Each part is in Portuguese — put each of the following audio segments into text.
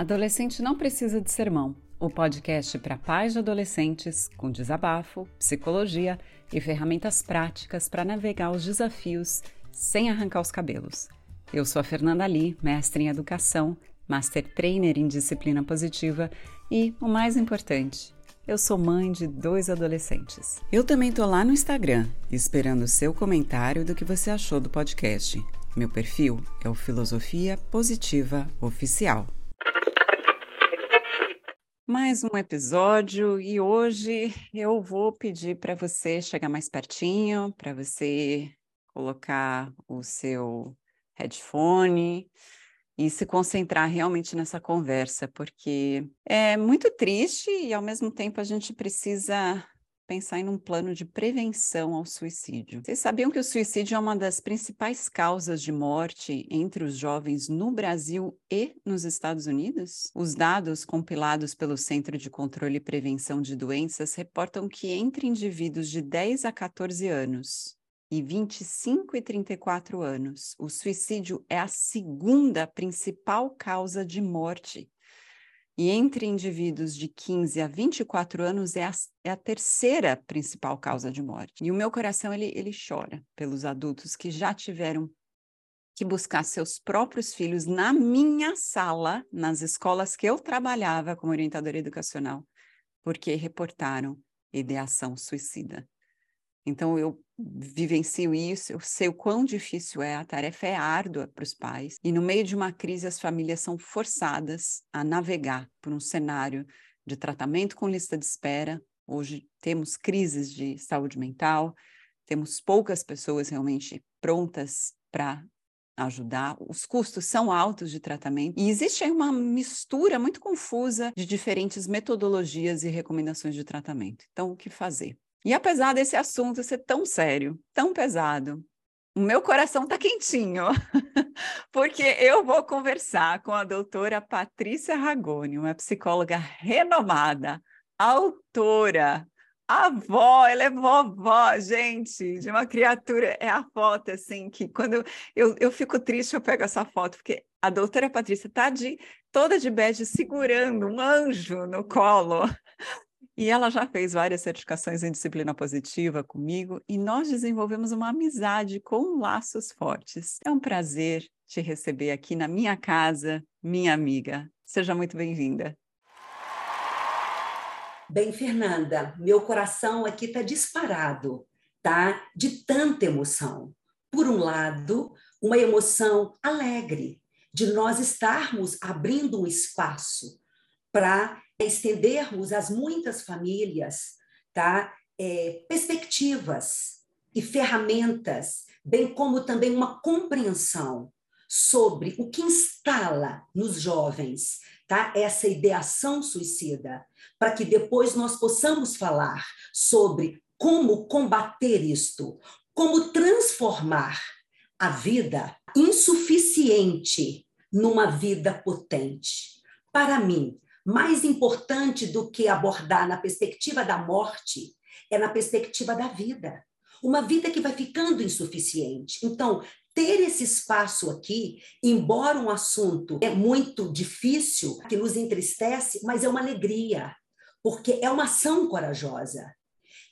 Adolescente não precisa de sermão. O podcast para pais de adolescentes com desabafo, psicologia e ferramentas práticas para navegar os desafios sem arrancar os cabelos. Eu sou a Fernanda Lee, mestre em educação, master trainer em disciplina positiva e, o mais importante, eu sou mãe de dois adolescentes. Eu também tô lá no Instagram, esperando o seu comentário do que você achou do podcast. Meu perfil é o Filosofia Positiva Oficial. Mais um episódio e hoje eu vou pedir para você chegar mais pertinho, para você colocar o seu headphone e se concentrar realmente nessa conversa, porque é muito triste e ao mesmo tempo a gente precisa pensar em um plano de prevenção ao suicídio. Vocês sabiam que o suicídio é uma das principais causas de morte entre os jovens no Brasil e nos Estados Unidos? Os dados compilados pelo Centro de Controle e Prevenção de Doenças reportam que entre indivíduos de 10 a 14 anos, e 25 e 34 anos, o suicídio é a segunda principal causa de morte. E entre indivíduos de 15 a 24 anos é a, é a terceira principal causa de morte. E o meu coração ele, ele chora pelos adultos que já tiveram que buscar seus próprios filhos na minha sala, nas escolas que eu trabalhava como orientadora educacional, porque reportaram ideação suicida. Então, eu vivencio isso, eu sei o quão difícil é, a tarefa é árdua para os pais. E no meio de uma crise, as famílias são forçadas a navegar por um cenário de tratamento com lista de espera. Hoje temos crises de saúde mental, temos poucas pessoas realmente prontas para ajudar. Os custos são altos de tratamento e existe aí uma mistura muito confusa de diferentes metodologias e recomendações de tratamento. Então, o que fazer? E apesar desse assunto ser tão sério, tão pesado, o meu coração está quentinho, porque eu vou conversar com a doutora Patrícia Ragoni, uma psicóloga renomada, autora, avó, ela é vovó, gente, de uma criatura. É a foto, assim, que quando eu, eu, fico triste, eu pego essa foto, porque a doutora Patrícia está de, toda de bege segurando um anjo no colo. E ela já fez várias certificações em disciplina positiva comigo e nós desenvolvemos uma amizade com laços fortes. É um prazer te receber aqui na minha casa, minha amiga. Seja muito bem-vinda. Bem, Fernanda, meu coração aqui está disparado, tá? De tanta emoção. Por um lado, uma emoção alegre de nós estarmos abrindo um espaço para estendermos às muitas famílias tá? É, perspectivas e ferramentas, bem como também uma compreensão sobre o que instala nos jovens tá? essa ideação suicida, para que depois nós possamos falar sobre como combater isto, como transformar a vida insuficiente numa vida potente. Para mim, mais importante do que abordar na perspectiva da morte é na perspectiva da vida. Uma vida que vai ficando insuficiente. Então, ter esse espaço aqui, embora um assunto é muito difícil, que nos entristece, mas é uma alegria, porque é uma ação corajosa.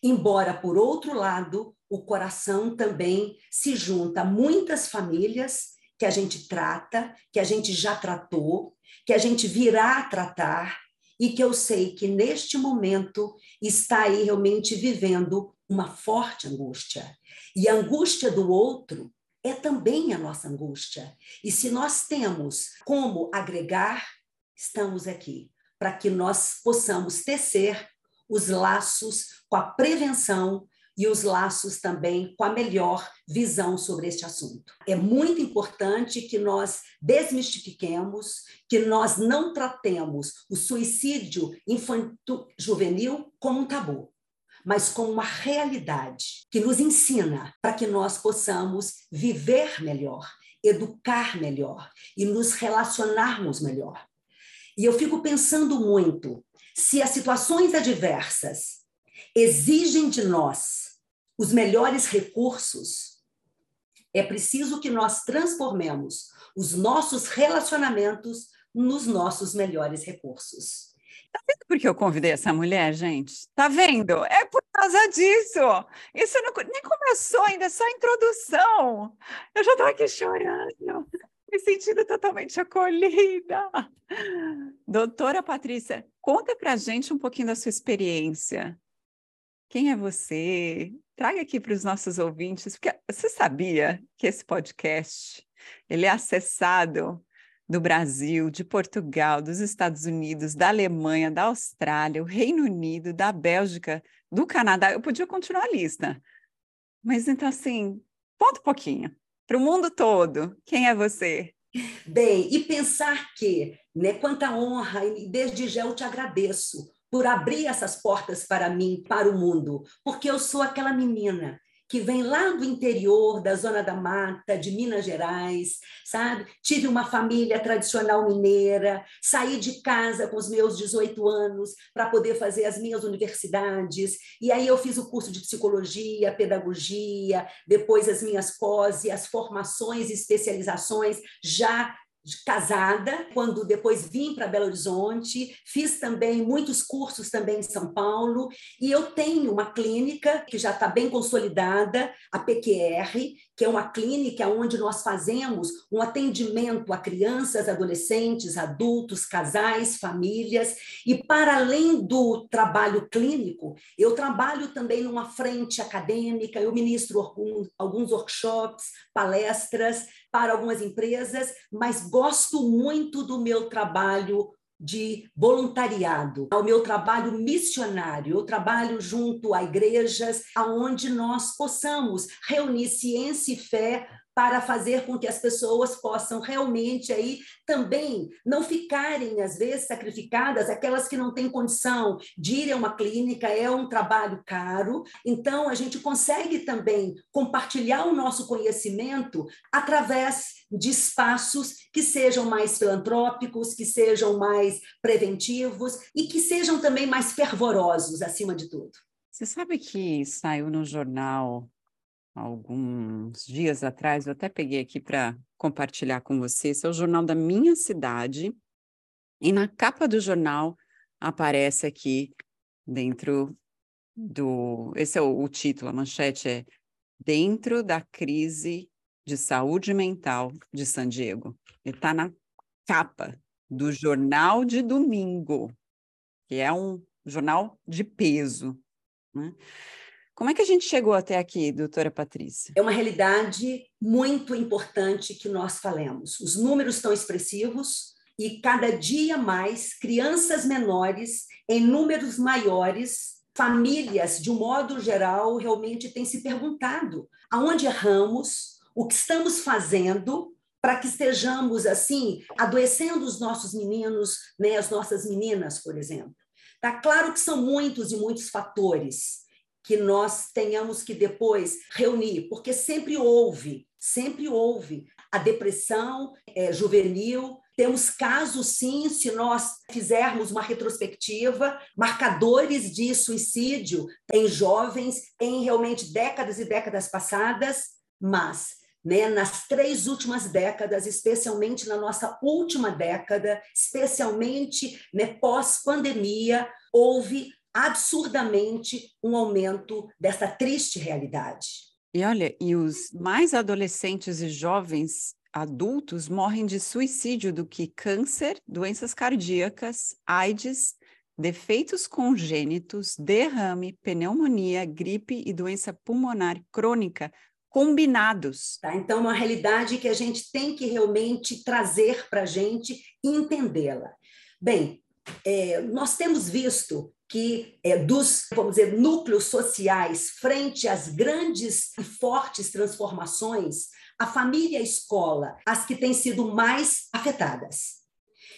Embora, por outro lado, o coração também se junta a muitas famílias que a gente trata, que a gente já tratou, que a gente virá a tratar e que eu sei que neste momento está aí realmente vivendo uma forte angústia. E a angústia do outro é também a nossa angústia. E se nós temos como agregar, estamos aqui para que nós possamos tecer os laços com a prevenção e os laços também com a melhor visão sobre este assunto. É muito importante que nós desmistifiquemos, que nós não tratemos o suicídio infanto-juvenil como um tabu, mas como uma realidade que nos ensina para que nós possamos viver melhor, educar melhor e nos relacionarmos melhor. E eu fico pensando muito se as situações adversas exigem de nós os melhores recursos, é preciso que nós transformemos os nossos relacionamentos nos nossos melhores recursos. Tá vendo por que eu convidei essa mulher, gente? Tá vendo? É por causa disso. Isso não, nem começou ainda, é só a introdução. Eu já estou aqui chorando, me sentindo totalmente acolhida. Doutora Patrícia, conta pra gente um pouquinho da sua experiência. Quem é você? Traga aqui para os nossos ouvintes, porque você sabia que esse podcast ele é acessado do Brasil, de Portugal, dos Estados Unidos, da Alemanha, da Austrália, o Reino Unido, da Bélgica, do Canadá. Eu podia continuar a lista. Mas então, assim, conta um pouquinho. Para o mundo todo, quem é você? Bem, e pensar que, né, quanta honra, e desde já eu te agradeço por abrir essas portas para mim, para o mundo, porque eu sou aquela menina que vem lá do interior, da Zona da Mata, de Minas Gerais, sabe? Tive uma família tradicional mineira, saí de casa com os meus 18 anos para poder fazer as minhas universidades, e aí eu fiz o curso de psicologia, pedagogia, depois as minhas pós e as formações e especializações já casada, quando depois vim para Belo Horizonte, fiz também muitos cursos também em São Paulo, e eu tenho uma clínica que já está bem consolidada, a PQR, que é uma clínica onde nós fazemos um atendimento a crianças, adolescentes, adultos, casais, famílias, e para além do trabalho clínico, eu trabalho também numa frente acadêmica, eu ministro alguns workshops, palestras para algumas empresas, mas gosto muito do meu trabalho de voluntariado, ao meu trabalho missionário. Eu trabalho junto a igrejas aonde nós possamos reunir ciência e fé para fazer com que as pessoas possam realmente aí também não ficarem às vezes sacrificadas aquelas que não têm condição de ir a uma clínica é um trabalho caro então a gente consegue também compartilhar o nosso conhecimento através de espaços que sejam mais filantrópicos, que sejam mais preventivos e que sejam também mais fervorosos acima de tudo. Você sabe que saiu no jornal alguns dias atrás, eu até peguei aqui para compartilhar com você. Esse é o jornal da minha cidade, e na capa do jornal aparece aqui dentro do. Esse é o, o título, a manchete é Dentro da crise de saúde mental de San Diego. Ele está na capa do jornal de domingo, que é um jornal de peso. Né? Como é que a gente chegou até aqui, doutora Patrícia? É uma realidade muito importante que nós falemos. Os números estão expressivos e cada dia mais crianças menores em números maiores, famílias de um modo geral realmente têm se perguntado aonde erramos, o que estamos fazendo para que estejamos assim adoecendo os nossos meninos, né, as nossas meninas, por exemplo. Tá claro que são muitos e muitos fatores que nós tenhamos que depois reunir, porque sempre houve, sempre houve a depressão é, juvenil. Temos casos, sim, se nós fizermos uma retrospectiva, marcadores de suicídio em jovens em realmente décadas e décadas passadas, mas né, nas três últimas décadas, especialmente na nossa última década, especialmente né, pós-pandemia, houve absurdamente um aumento dessa triste realidade. E olha, e os mais adolescentes e jovens adultos morrem de suicídio do que câncer, doenças cardíacas, AIDS, defeitos congênitos, derrame, pneumonia, gripe e doença pulmonar crônica combinados. Tá? Então, uma realidade que a gente tem que realmente trazer para a gente e entendê-la. Bem, é, nós temos visto que é, dos, vamos dizer, núcleos sociais frente às grandes e fortes transformações, a família e a escola, as que têm sido mais afetadas.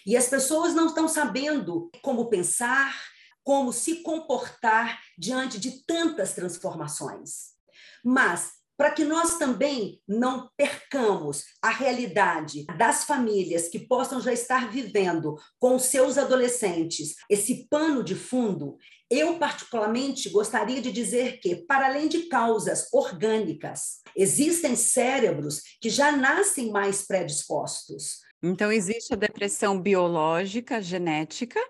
E as pessoas não estão sabendo como pensar, como se comportar diante de tantas transformações. Mas para que nós também não percamos a realidade das famílias que possam já estar vivendo com seus adolescentes esse pano de fundo, eu particularmente gostaria de dizer que, para além de causas orgânicas, existem cérebros que já nascem mais predispostos Então, existe a depressão biológica, genética,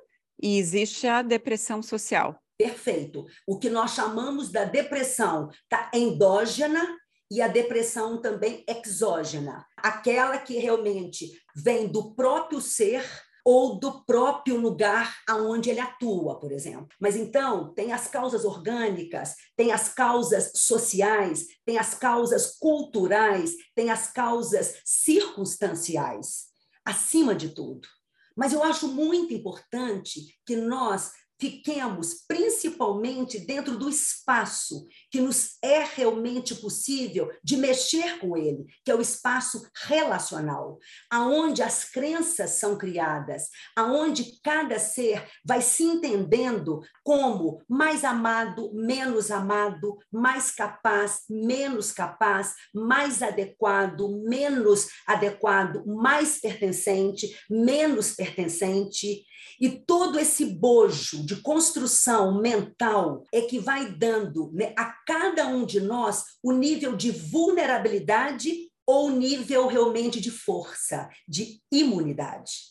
e existe a depressão social. Perfeito. O que nós chamamos da depressão tá endógena e a depressão também exógena, aquela que realmente vem do próprio ser ou do próprio lugar aonde ele atua, por exemplo. Mas então, tem as causas orgânicas, tem as causas sociais, tem as causas culturais, tem as causas circunstanciais, acima de tudo. Mas eu acho muito importante que nós fiquemos principalmente dentro do espaço que nos é realmente possível de mexer com ele, que é o espaço relacional, aonde as crenças são criadas, aonde cada ser vai se entendendo como mais amado, menos amado, mais capaz, menos capaz, mais adequado, menos adequado, mais pertencente, menos pertencente, e todo esse bojo de construção mental é que vai dando né, a cada um de nós o nível de vulnerabilidade ou nível realmente de força, de imunidade.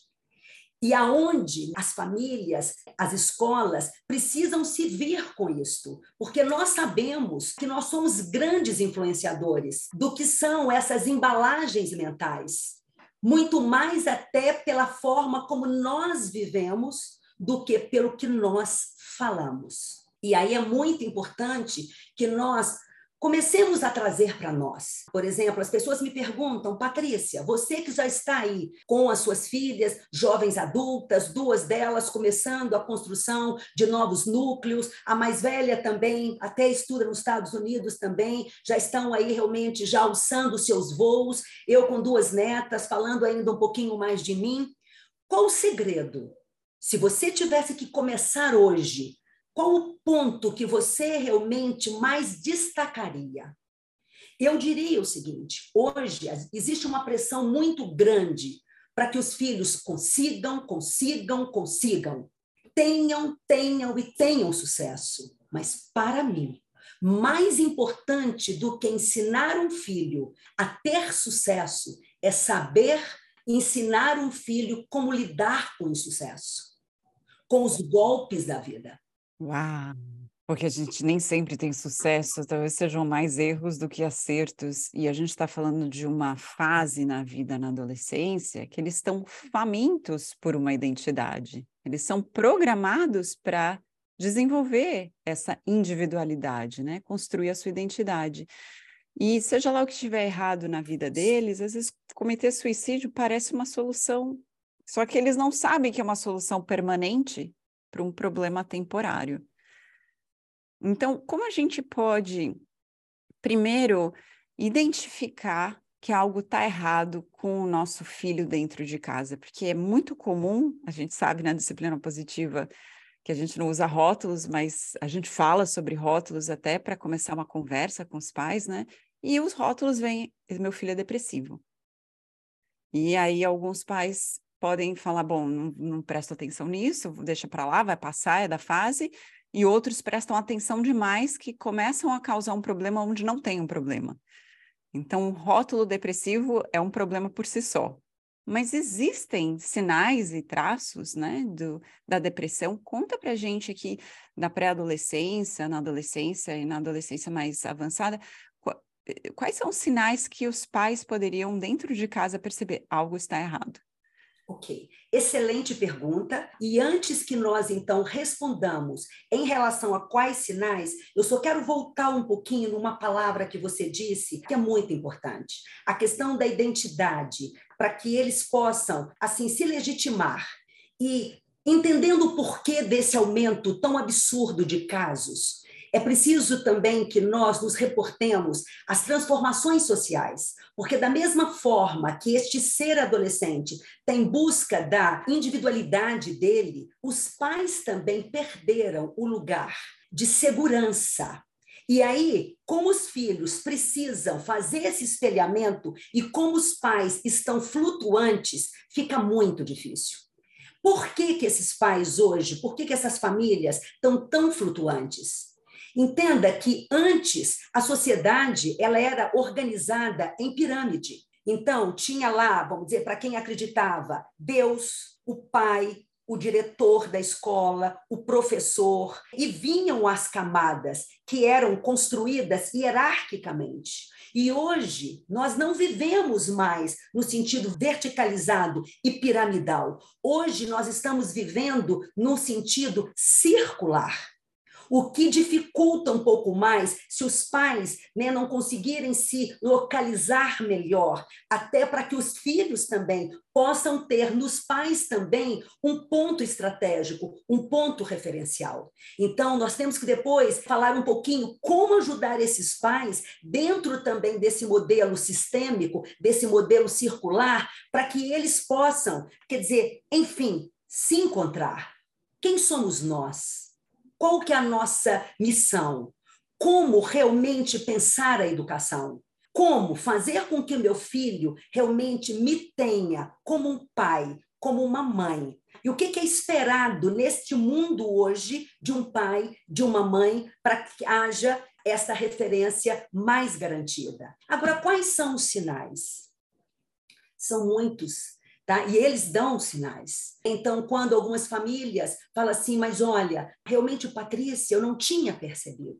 E aonde as famílias, as escolas precisam se vir com isto, porque nós sabemos que nós somos grandes influenciadores do que são essas embalagens mentais muito mais até pela forma como nós vivemos do que pelo que nós falamos. E aí é muito importante que nós comecemos a trazer para nós. Por exemplo, as pessoas me perguntam, Patrícia, você que já está aí com as suas filhas, jovens adultas, duas delas começando a construção de novos núcleos, a mais velha também, até estuda nos Estados Unidos também, já estão aí realmente já alçando seus voos, eu com duas netas, falando ainda um pouquinho mais de mim. Qual o segredo? Se você tivesse que começar hoje qual o ponto que você realmente mais destacaria? Eu diria o seguinte: hoje existe uma pressão muito grande para que os filhos consigam, consigam, consigam, tenham, tenham e tenham sucesso. Mas para mim, mais importante do que ensinar um filho a ter sucesso é saber ensinar um filho como lidar com o insucesso, com os golpes da vida. Uau! Porque a gente nem sempre tem sucesso, talvez sejam mais erros do que acertos. E a gente está falando de uma fase na vida na adolescência que eles estão famintos por uma identidade. Eles são programados para desenvolver essa individualidade, né? Construir a sua identidade. E seja lá o que estiver errado na vida deles, às vezes cometer suicídio parece uma solução, só que eles não sabem que é uma solução permanente para um problema temporário. Então, como a gente pode, primeiro, identificar que algo está errado com o nosso filho dentro de casa? Porque é muito comum, a gente sabe na disciplina positiva que a gente não usa rótulos, mas a gente fala sobre rótulos até para começar uma conversa com os pais, né? E os rótulos vêm, meu filho é depressivo. E aí alguns pais podem falar, bom, não, não presto atenção nisso, deixa para lá, vai passar, é da fase, e outros prestam atenção demais que começam a causar um problema onde não tem um problema. Então, rótulo depressivo é um problema por si só. Mas existem sinais e traços né, do, da depressão. Conta para gente aqui na pré-adolescência, na adolescência e na adolescência mais avançada, quais são os sinais que os pais poderiam, dentro de casa, perceber algo está errado? Ok, excelente pergunta. E antes que nós então respondamos em relação a quais sinais, eu só quero voltar um pouquinho numa palavra que você disse, que é muito importante: a questão da identidade, para que eles possam assim se legitimar e entendendo o porquê desse aumento tão absurdo de casos. É preciso também que nós nos reportemos às transformações sociais, porque, da mesma forma que este ser adolescente tem busca da individualidade dele, os pais também perderam o lugar de segurança. E aí, como os filhos precisam fazer esse espelhamento e como os pais estão flutuantes, fica muito difícil. Por que, que esses pais hoje, por que, que essas famílias estão tão flutuantes? Entenda que antes a sociedade ela era organizada em pirâmide. Então, tinha lá, vamos dizer, para quem acreditava, Deus, o pai, o diretor da escola, o professor, e vinham as camadas que eram construídas hierarquicamente. E hoje nós não vivemos mais no sentido verticalizado e piramidal. Hoje nós estamos vivendo no sentido circular o que dificulta um pouco mais se os pais né, não conseguirem se localizar melhor, até para que os filhos também possam ter nos pais também um ponto estratégico, um ponto referencial. Então, nós temos que depois falar um pouquinho como ajudar esses pais dentro também desse modelo sistêmico, desse modelo circular, para que eles possam, quer dizer, enfim, se encontrar. Quem somos nós? Qual que é a nossa missão? Como realmente pensar a educação? Como fazer com que o meu filho realmente me tenha como um pai, como uma mãe? E o que é esperado neste mundo hoje de um pai, de uma mãe, para que haja essa referência mais garantida? Agora, quais são os sinais? São muitos. Tá? E eles dão sinais. Então, quando algumas famílias falam assim, mas olha, realmente Patrícia eu não tinha percebido.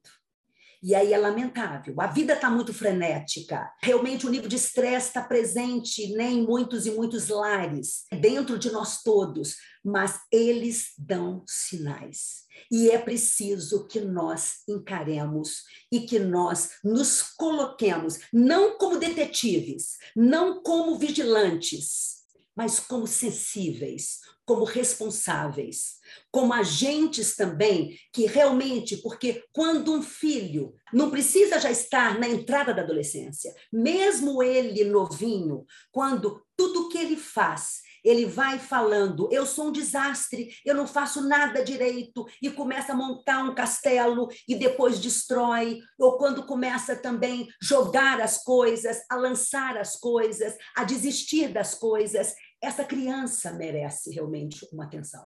E aí é lamentável. A vida está muito frenética. Realmente o nível de estresse está presente né, em muitos e muitos lares, dentro de nós todos. Mas eles dão sinais. E é preciso que nós encaremos e que nós nos coloquemos, não como detetives, não como vigilantes, mas como sensíveis, como responsáveis, como agentes também que realmente, porque quando um filho não precisa já estar na entrada da adolescência, mesmo ele novinho, quando tudo que ele faz ele vai falando: eu sou um desastre, eu não faço nada direito, e começa a montar um castelo e depois destrói, ou quando começa também jogar as coisas, a lançar as coisas, a desistir das coisas essa criança merece realmente uma atenção.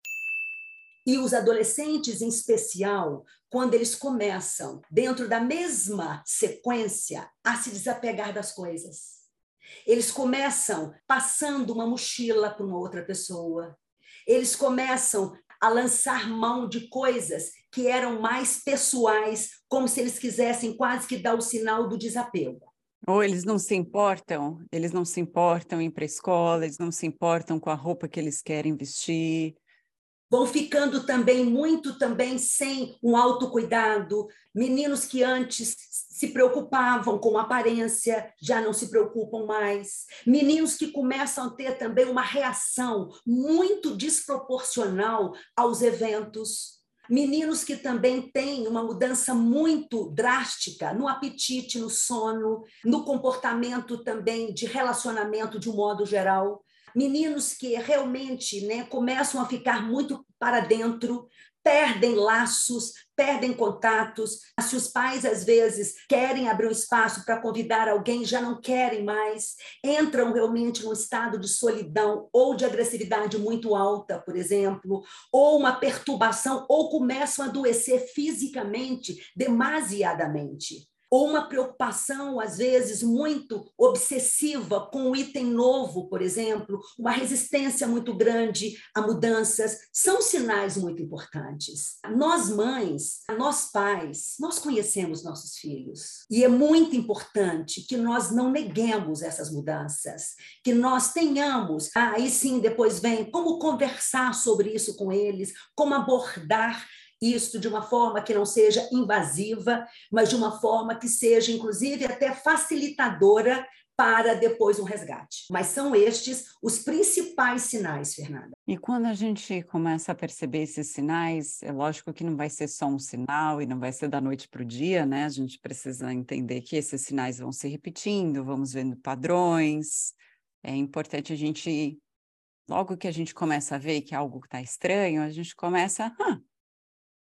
E os adolescentes, em especial, quando eles começam, dentro da mesma sequência, a se desapegar das coisas. Eles começam passando uma mochila para uma outra pessoa. Eles começam a lançar mão de coisas que eram mais pessoais, como se eles quisessem quase que dar o sinal do desapego. Ou eles não se importam, eles não se importam em ir para a escola, eles não se importam com a roupa que eles querem vestir. Vão ficando também muito também sem um autocuidado. Meninos que antes se preocupavam com aparência, já não se preocupam mais. Meninos que começam a ter também uma reação muito desproporcional aos eventos Meninos que também têm uma mudança muito drástica no apetite, no sono, no comportamento também de relacionamento de um modo geral. Meninos que realmente né, começam a ficar muito para dentro, perdem laços, perdem contatos. Se os pais, às vezes, querem abrir um espaço para convidar alguém, já não querem mais, entram realmente num estado de solidão ou de agressividade muito alta, por exemplo, ou uma perturbação, ou começam a adoecer fisicamente demasiadamente ou uma preocupação, às vezes, muito obsessiva com um item novo, por exemplo, uma resistência muito grande a mudanças, são sinais muito importantes. Nós, mães, nós, pais, nós conhecemos nossos filhos e é muito importante que nós não neguemos essas mudanças, que nós tenhamos, aí sim, depois vem como conversar sobre isso com eles, como abordar isso de uma forma que não seja invasiva, mas de uma forma que seja, inclusive, até facilitadora para depois um resgate. Mas são estes os principais sinais, Fernanda. E quando a gente começa a perceber esses sinais, é lógico que não vai ser só um sinal e não vai ser da noite para o dia, né? A gente precisa entender que esses sinais vão se repetindo, vamos vendo padrões. É importante a gente, logo que a gente começa a ver que algo está estranho, a gente começa, ah,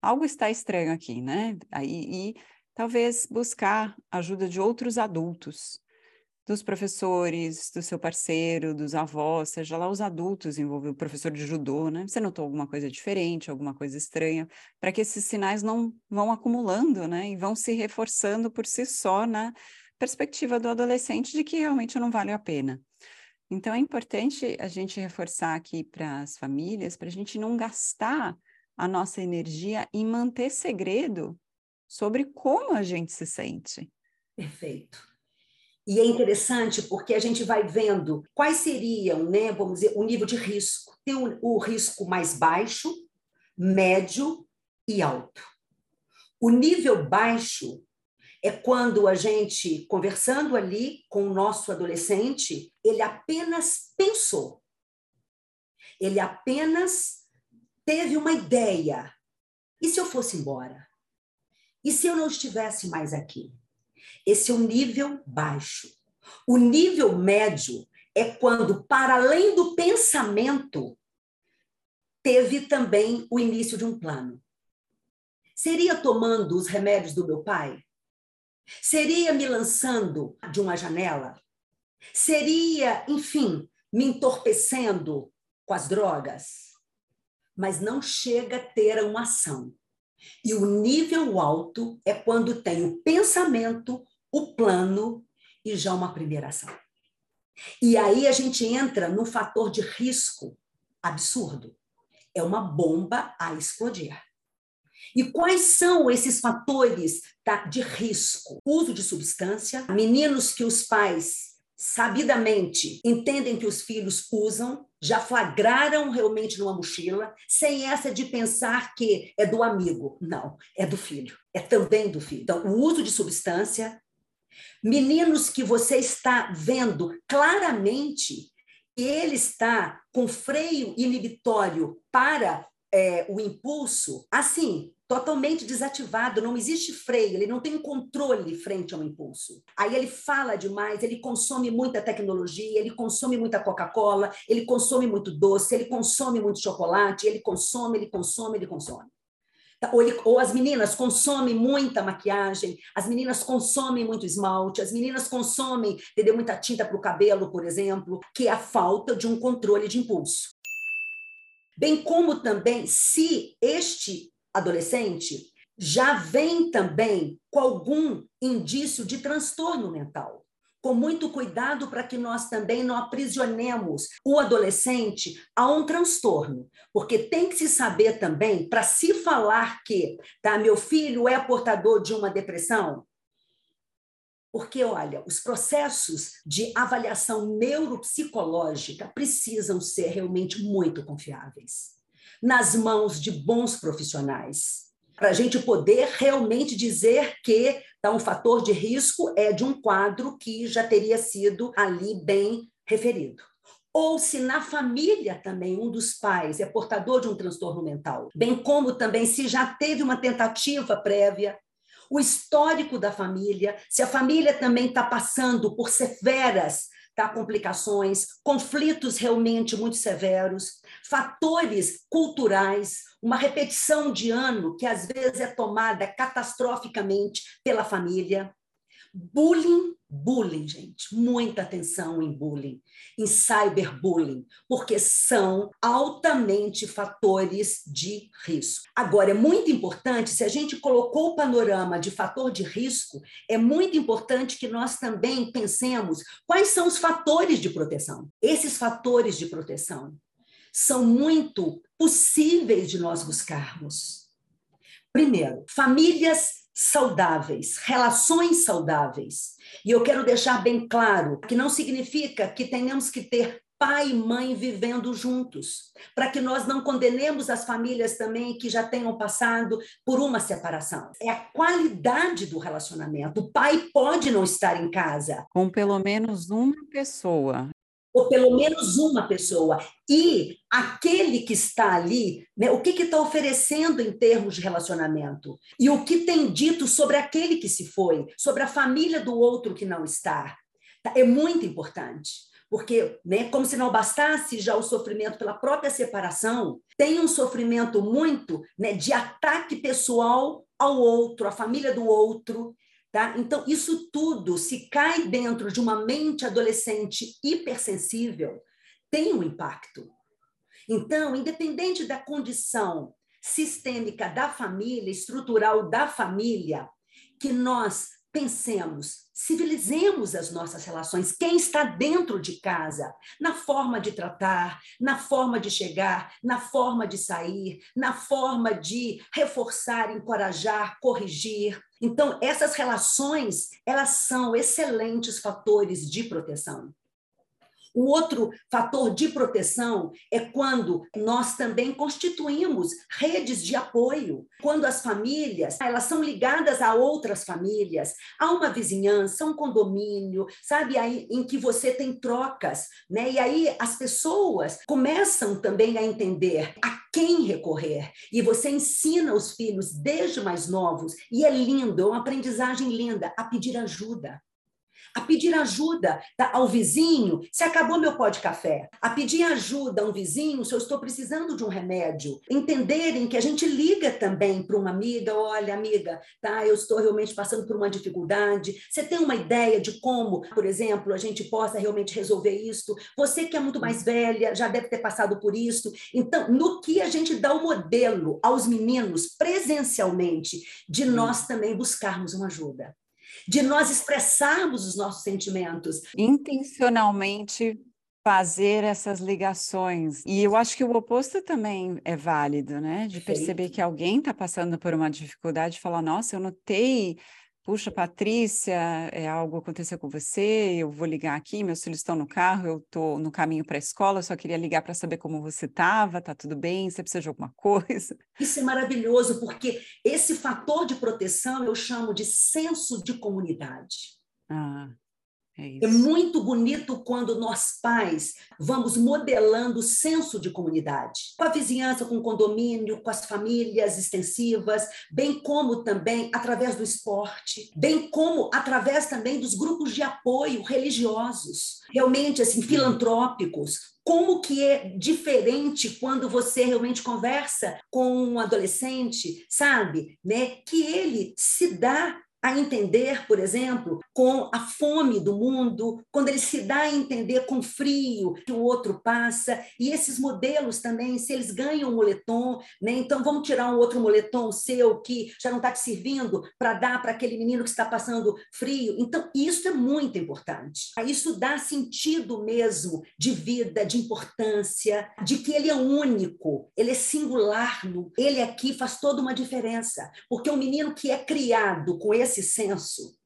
algo está estranho aqui, né? Aí, e talvez buscar ajuda de outros adultos, dos professores, do seu parceiro, dos avós, seja lá os adultos envolvidos, o professor de judô, né? Você notou alguma coisa diferente, alguma coisa estranha, para que esses sinais não vão acumulando, né? E vão se reforçando por si só, né? perspectiva do adolescente de que realmente não vale a pena. Então, é importante a gente reforçar aqui para as famílias, para a gente não gastar a nossa energia em manter segredo sobre como a gente se sente. Perfeito. E é interessante porque a gente vai vendo quais seriam, né, vamos dizer, o nível de risco. Tem o, o risco mais baixo, médio e alto. O nível baixo é quando a gente, conversando ali com o nosso adolescente, ele apenas pensou. Ele apenas teve uma ideia. E se eu fosse embora? E se eu não estivesse mais aqui? Esse é o nível baixo. O nível médio é quando, para além do pensamento, teve também o início de um plano. Seria tomando os remédios do meu pai? Seria me lançando de uma janela? Seria, enfim, me entorpecendo com as drogas? Mas não chega a ter uma ação. E o nível alto é quando tem o pensamento, o plano e já uma primeira ação. E aí a gente entra num fator de risco absurdo. É uma bomba a explodir. E quais são esses fatores de risco? Uso de substância, meninos que os pais sabidamente entendem que os filhos usam, já flagraram realmente numa mochila, sem essa de pensar que é do amigo. Não, é do filho, é também do filho. Então, o uso de substância, meninos que você está vendo claramente que ele está com freio inibitório para é, o impulso, assim, totalmente desativado, não existe freio, ele não tem controle frente ao impulso. Aí ele fala demais, ele consome muita tecnologia, ele consome muita Coca-Cola, ele consome muito doce, ele consome muito chocolate, ele consome, ele consome, ele consome. Ou, ele, ou, as meninas consomem muita maquiagem, as meninas consomem muito esmalte, as meninas consomem, entendeu, muita tinta para o cabelo, por exemplo, que é a falta de um controle de impulso. Bem como também, se este adolescente já vem também com algum indício de transtorno mental. Com muito cuidado para que nós também não aprisionemos o adolescente a um transtorno, porque tem que se saber também, para se falar que tá, meu filho é portador de uma depressão, porque, olha, os processos de avaliação neuropsicológica precisam ser realmente muito confiáveis. Nas mãos de bons profissionais, para a gente poder realmente dizer que tá, um fator de risco é de um quadro que já teria sido ali bem referido. Ou se na família também um dos pais é portador de um transtorno mental, bem como também se já teve uma tentativa prévia, o histórico da família, se a família também está passando por severas tá? complicações, conflitos realmente muito severos, fatores culturais, uma repetição de ano que às vezes é tomada catastroficamente pela família. Bullying, bullying, gente, muita atenção em bullying, em cyberbullying, porque são altamente fatores de risco. Agora, é muito importante, se a gente colocou o panorama de fator de risco, é muito importante que nós também pensemos quais são os fatores de proteção. Esses fatores de proteção são muito possíveis de nós buscarmos. Primeiro, famílias saudáveis, relações saudáveis. E eu quero deixar bem claro que não significa que tenhamos que ter pai e mãe vivendo juntos, para que nós não condenemos as famílias também que já tenham passado por uma separação. É a qualidade do relacionamento. O pai pode não estar em casa. Com pelo menos uma pessoa ou pelo menos uma pessoa. E aquele que está ali, né, o que está oferecendo em termos de relacionamento? E o que tem dito sobre aquele que se foi, sobre a família do outro que não está? Tá, é muito importante. Porque, né, como se não bastasse já o sofrimento pela própria separação, tem um sofrimento muito né, de ataque pessoal ao outro, à família do outro, Tá? Então, isso tudo, se cai dentro de uma mente adolescente hipersensível, tem um impacto. Então, independente da condição sistêmica da família, estrutural da família, que nós pensemos, civilizemos as nossas relações, quem está dentro de casa, na forma de tratar, na forma de chegar, na forma de sair, na forma de reforçar, encorajar, corrigir. Então, essas relações, elas são excelentes fatores de proteção. O outro fator de proteção é quando nós também constituímos redes de apoio, quando as famílias, elas são ligadas a outras famílias, a uma vizinhança, um condomínio, sabe, aí em que você tem trocas, né? E aí as pessoas começam também a entender a quem recorrer. E você ensina os filhos desde mais novos, e é lindo, é uma aprendizagem linda, a pedir ajuda a pedir ajuda ao vizinho. Se acabou meu pó de café, a pedir ajuda a um vizinho se eu estou precisando de um remédio, entenderem que a gente liga também para uma amiga, olha amiga, tá, eu estou realmente passando por uma dificuldade, você tem uma ideia de como, por exemplo, a gente possa realmente resolver isso? Você que é muito mais velha, já deve ter passado por isso. Então, no que a gente dá o modelo aos meninos presencialmente de nós também buscarmos uma ajuda de nós expressarmos os nossos sentimentos. Intencionalmente fazer essas ligações. E eu acho que o oposto também é válido, né? De perceber que alguém está passando por uma dificuldade e falar, nossa, eu notei puxa, Patrícia, é algo aconteceu com você, eu vou ligar aqui, meus filhos estão no carro, eu estou no caminho para a escola, só queria ligar para saber como você estava, está tudo bem, você precisa de alguma coisa? Isso é maravilhoso, porque esse fator de proteção eu chamo de senso de comunidade. Ah. É, é, muito bonito quando nós pais vamos modelando o senso de comunidade, com a vizinhança, com o condomínio, com as famílias extensivas, bem como também através do esporte, bem como através também dos grupos de apoio religiosos, realmente assim filantrópicos, como que é diferente quando você realmente conversa com um adolescente, sabe, né, que ele se dá a entender, por exemplo, com a fome do mundo, quando ele se dá a entender com frio que o outro passa, e esses modelos também, se eles ganham um moletom, né? então vamos tirar um outro moletom seu que já não está te servindo para dar para aquele menino que está passando frio. Então, isso é muito importante. Isso dá sentido mesmo de vida, de importância, de que ele é único, ele é singular, ele aqui faz toda uma diferença, porque o um menino que é criado com esse esse senso,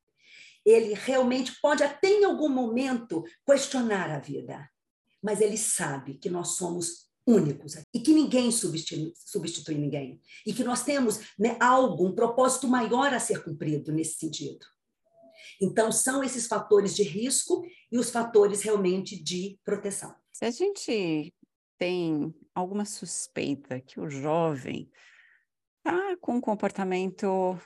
ele realmente pode até em algum momento questionar a vida, mas ele sabe que nós somos únicos e que ninguém substitui, substitui ninguém e que nós temos né, algo, um propósito maior a ser cumprido nesse sentido. Então, são esses fatores de risco e os fatores realmente de proteção. Se a gente tem alguma suspeita que o jovem está com um comportamento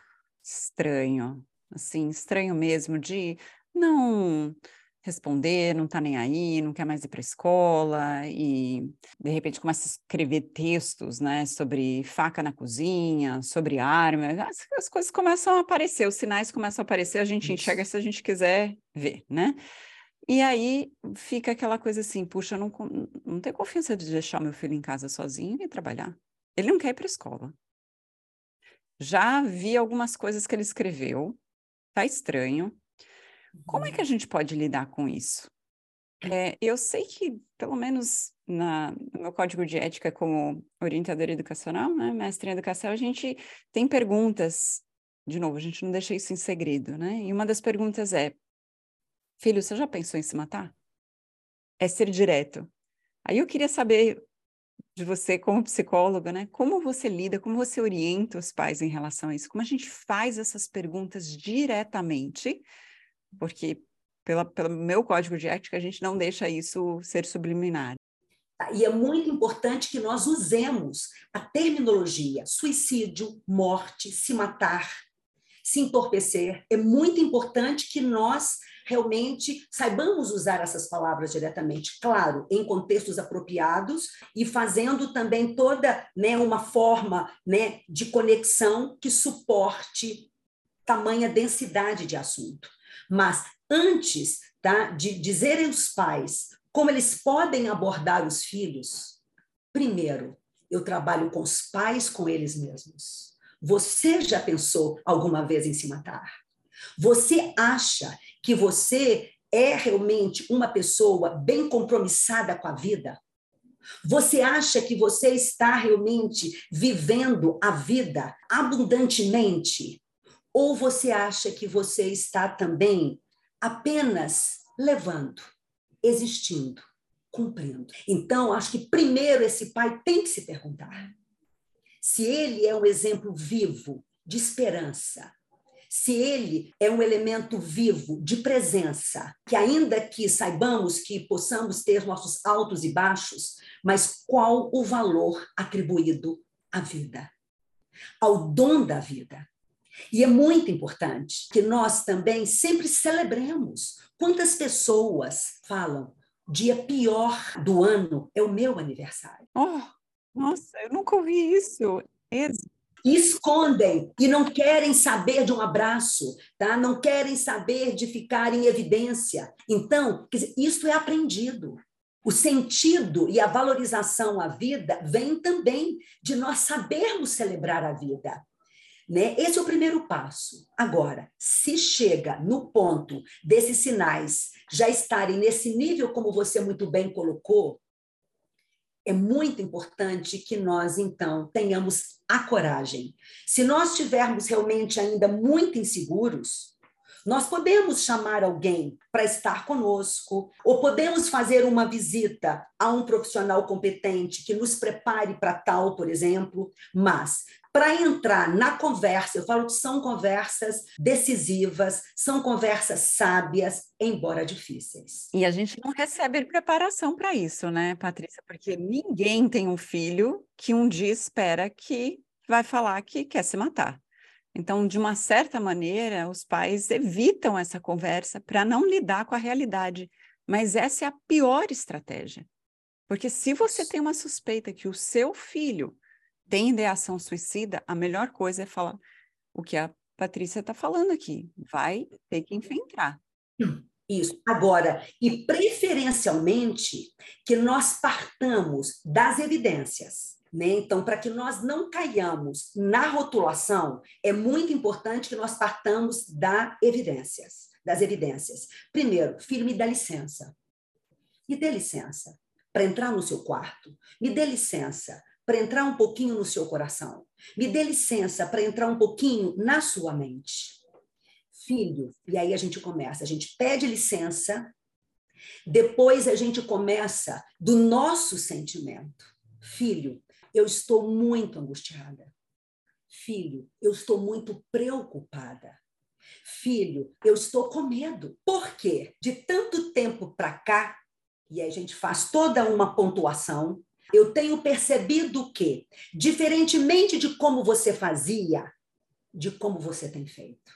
estranho, assim, estranho mesmo, de não responder, não tá nem aí, não quer mais ir para escola e de repente começa a escrever textos, né, sobre faca na cozinha, sobre arma, as, as coisas começam a aparecer, os sinais começam a aparecer, a gente Isso. enxerga se a gente quiser ver, né? E aí fica aquela coisa assim, puxa, eu não, não tenho confiança de deixar meu filho em casa sozinho e trabalhar. Ele não quer ir para escola. Já vi algumas coisas que ele escreveu, tá estranho. Como é que a uhum. gente pode lidar com isso? É, eu sei que, pelo menos na, no meu código de ética como orientadora educacional, né, mestre em educação, a gente tem perguntas. De novo, a gente não deixa isso em segredo, né? E uma das perguntas é: Filho, você já pensou em se matar? É ser direto. Aí eu queria saber de você como psicóloga, né? Como você lida, como você orienta os pais em relação a isso? Como a gente faz essas perguntas diretamente? Porque pela, pelo meu código de ética a gente não deixa isso ser subliminar. Tá, e é muito importante que nós usemos a terminologia suicídio, morte, se matar, se entorpecer. É muito importante que nós realmente saibamos usar essas palavras diretamente, claro, em contextos apropriados e fazendo também toda né, uma forma né, de conexão que suporte tamanha densidade de assunto. Mas antes tá, de dizerem os pais como eles podem abordar os filhos, primeiro, eu trabalho com os pais, com eles mesmos. Você já pensou alguma vez em se matar? Você acha que você é realmente uma pessoa bem compromissada com a vida? Você acha que você está realmente vivendo a vida abundantemente? Ou você acha que você está também apenas levando, existindo, cumprindo? Então, acho que primeiro esse pai tem que se perguntar se ele é um exemplo vivo de esperança, se ele é um elemento vivo de presença, que ainda que saibamos que possamos ter nossos altos e baixos, mas qual o valor atribuído à vida, ao dom da vida. E é muito importante que nós também sempre celebremos. Quantas pessoas falam, dia pior do ano é o meu aniversário. Oh, nossa, eu nunca ouvi isso escondem e não querem saber de um abraço, tá? Não querem saber de ficar em evidência. Então, dizer, isso é aprendido. O sentido e a valorização à vida vem também de nós sabermos celebrar a vida. Né? Esse é o primeiro passo. Agora, se chega no ponto desses sinais já estarem nesse nível, como você muito bem colocou, é muito importante que nós, então, tenhamos a coragem. Se nós estivermos realmente ainda muito inseguros, nós podemos chamar alguém para estar conosco, ou podemos fazer uma visita a um profissional competente que nos prepare para tal, por exemplo, mas para entrar na conversa, eu falo que são conversas decisivas, são conversas sábias, embora difíceis. E a gente não recebe preparação para isso, né, Patrícia? Porque ninguém tem um filho que um dia espera que vai falar que quer se matar. Então, de uma certa maneira, os pais evitam essa conversa para não lidar com a realidade. Mas essa é a pior estratégia. Porque se você tem uma suspeita que o seu filho tem ideação suicida, a melhor coisa é falar o que a Patrícia está falando aqui. Vai ter que enfrentar. Isso. Agora, e preferencialmente que nós partamos das evidências. Né? Então, para que nós não caiamos na rotulação, é muito importante que nós partamos da evidências, das evidências. Primeiro, filho, me dá licença. Me dê licença para entrar no seu quarto. Me dê licença para entrar um pouquinho no seu coração. Me dê licença para entrar um pouquinho na sua mente. Filho, e aí a gente começa, a gente pede licença, depois a gente começa do nosso sentimento. Filho, eu estou muito angustiada. Filho, eu estou muito preocupada. Filho, eu estou com medo. Por quê? De tanto tempo para cá, e aí a gente faz toda uma pontuação, eu tenho percebido que, diferentemente de como você fazia, de como você tem feito.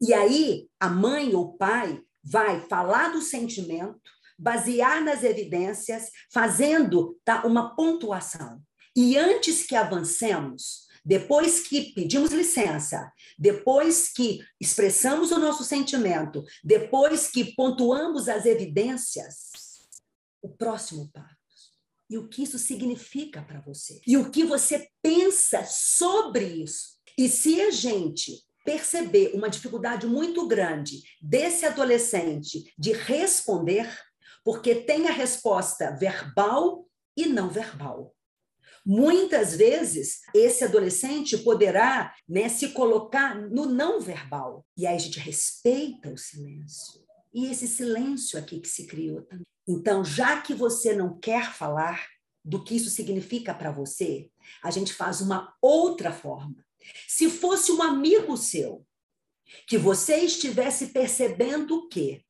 E aí, a mãe ou o pai vai falar do sentimento, basear nas evidências, fazendo tá, uma pontuação. E antes que avancemos, depois que pedimos licença, depois que expressamos o nosso sentimento, depois que pontuamos as evidências, o próximo passo e o que isso significa para você. E o que você pensa sobre isso. E se a gente perceber uma dificuldade muito grande desse adolescente de responder, porque tem a resposta verbal e não verbal. Muitas vezes, esse adolescente poderá né, se colocar no não verbal. E aí a gente respeita o silêncio. E esse silêncio aqui que se criou também. Então, já que você não quer falar do que isso significa para você, a gente faz uma outra forma. Se fosse um amigo seu, que você estivesse percebendo o quê?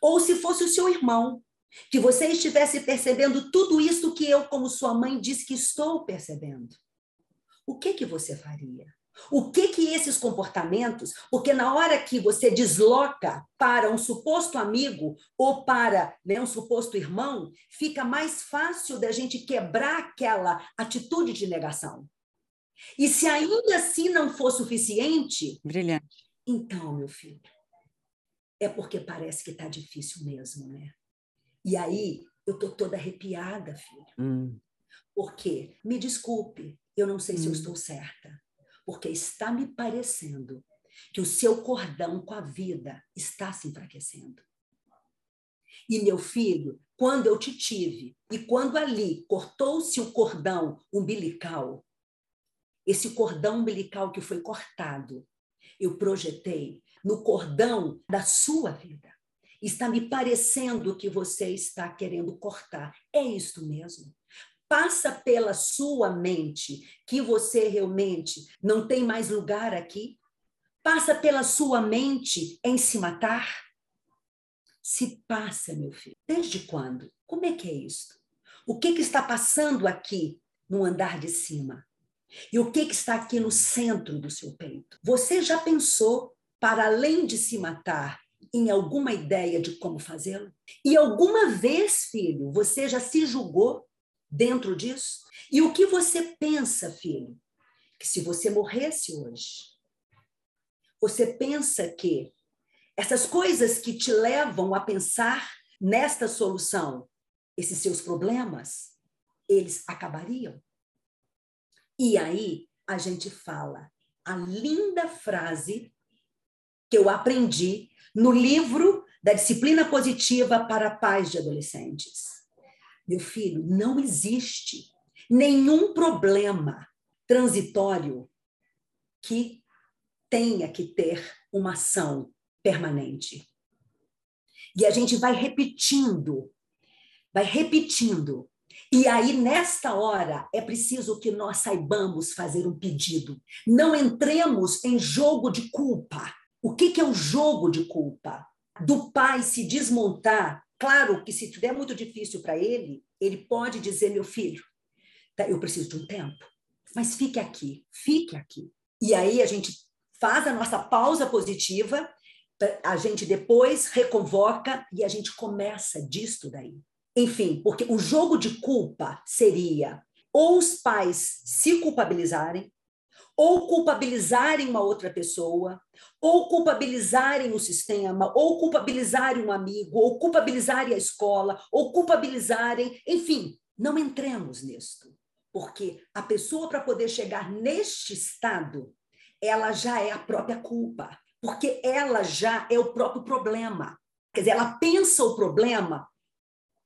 Ou se fosse o seu irmão, que você estivesse percebendo tudo isso que eu, como sua mãe, disse que estou percebendo. O que que você faria? O que que esses comportamentos, porque na hora que você desloca para um suposto amigo ou para né, um suposto irmão, fica mais fácil da gente quebrar aquela atitude de negação. E se ainda assim não for suficiente, brilhante. Então, meu filho, é porque parece que está difícil mesmo, né? E aí eu tô toda arrepiada, filho. Hum. Porque, me desculpe, eu não sei hum. se eu hum. estou certa porque está me parecendo que o seu cordão com a vida está se enfraquecendo. E meu filho, quando eu te tive e quando ali cortou-se o cordão umbilical, esse cordão umbilical que foi cortado, eu projetei no cordão da sua vida. Está me parecendo que você está querendo cortar. É isto mesmo. Passa pela sua mente que você realmente não tem mais lugar aqui? Passa pela sua mente em se matar? Se passa, meu filho. Desde quando? Como é que é isso? O que, que está passando aqui no andar de cima? E o que, que está aqui no centro do seu peito? Você já pensou, para além de se matar, em alguma ideia de como fazê-lo? E alguma vez, filho, você já se julgou dentro disso? E o que você pensa, filho? Que se você morresse hoje, você pensa que essas coisas que te levam a pensar nesta solução, esses seus problemas, eles acabariam? E aí a gente fala a linda frase que eu aprendi no livro da disciplina positiva para pais de adolescentes. Meu filho, não existe nenhum problema transitório que tenha que ter uma ação permanente. E a gente vai repetindo, vai repetindo. E aí, nesta hora, é preciso que nós saibamos fazer um pedido. Não entremos em jogo de culpa. O que, que é o jogo de culpa? Do pai se desmontar. Claro que, se tiver muito difícil para ele, ele pode dizer: meu filho, tá, eu preciso de um tempo, mas fique aqui, fique aqui. E aí a gente faz a nossa pausa positiva a gente depois reconvoca e a gente começa disto daí. Enfim, porque o jogo de culpa seria ou os pais se culpabilizarem, ou culpabilizarem uma outra pessoa, ou culpabilizarem o sistema, ou culpabilizarem um amigo, ou culpabilizarem a escola, ou culpabilizarem, enfim, não entremos nisto, porque a pessoa para poder chegar neste estado, ela já é a própria culpa porque ela já é o próprio problema. Quer dizer, ela pensa o problema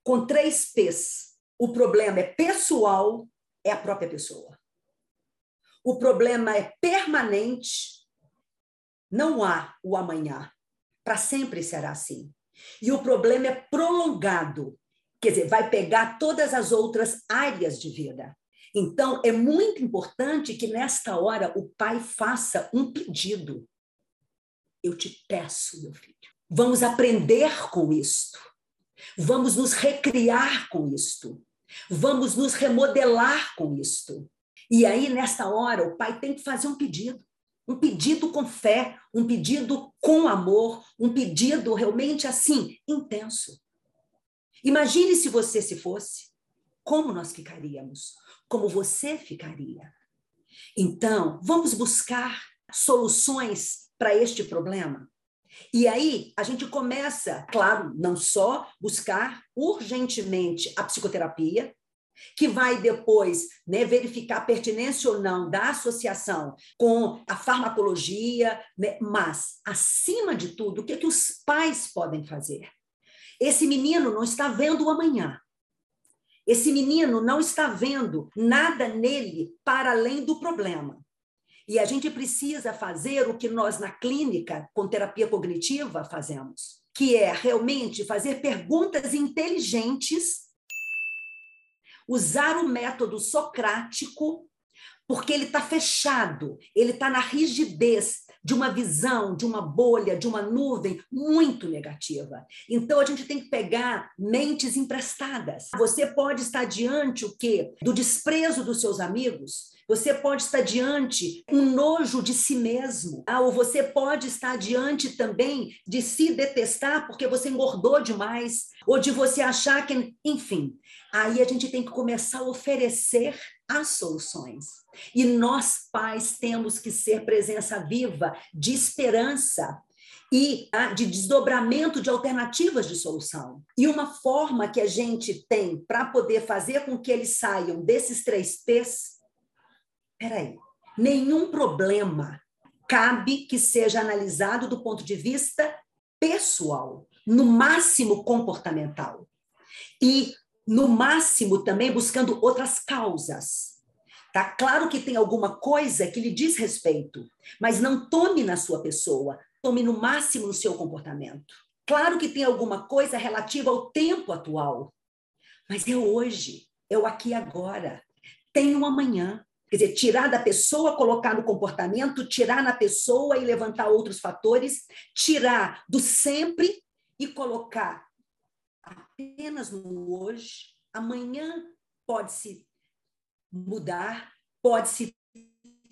com três P's. O problema é pessoal, é a própria pessoa. O problema é permanente, não há o amanhã. Para sempre será assim. E o problema é prolongado, quer dizer, vai pegar todas as outras áreas de vida. Então, é muito importante que nesta hora o pai faça um pedido eu te peço, meu filho, vamos aprender com isto. Vamos nos recriar com isto. Vamos nos remodelar com isto. E aí, nessa hora, o pai tem que fazer um pedido. Um pedido com fé, um pedido com amor, um pedido realmente assim, intenso. Imagine se você se fosse, como nós ficaríamos, como você ficaria. Então, vamos buscar soluções para este problema? E aí a gente começa, claro, não só buscar urgentemente a psicoterapia, que vai depois né, verificar a pertinência ou não da associação com a farmacologia, né, mas, acima de tudo, o que, é que os pais podem fazer? Esse menino não está vendo o amanhã. Esse menino não está vendo nada nele para além do problema. E a gente precisa fazer o que nós na clínica, com terapia cognitiva, fazemos, que é realmente fazer perguntas inteligentes, usar o método socrático, porque ele está fechado, ele está na rigidez de uma visão, de uma bolha, de uma nuvem muito negativa. Então a gente tem que pegar mentes emprestadas. Você pode estar diante o quê? Do desprezo dos seus amigos, você pode estar diante um nojo de si mesmo, ah, ou você pode estar diante também de se detestar porque você engordou demais, ou de você achar que, enfim. Aí a gente tem que começar a oferecer as soluções. E nós, pais, temos que ser presença viva de esperança e ah, de desdobramento de alternativas de solução. E uma forma que a gente tem para poder fazer com que eles saiam desses três P's peraí, nenhum problema cabe que seja analisado do ponto de vista pessoal, no máximo comportamental. E no máximo também buscando outras causas. Tá claro que tem alguma coisa que lhe diz respeito, mas não tome na sua pessoa, tome no máximo no seu comportamento. Claro que tem alguma coisa relativa ao tempo atual, mas é hoje, é o aqui e agora. Tem um amanhã. Quer dizer, tirar da pessoa, colocar no comportamento, tirar na pessoa e levantar outros fatores, tirar do sempre e colocar apenas no hoje. Amanhã pode-se mudar, pode-se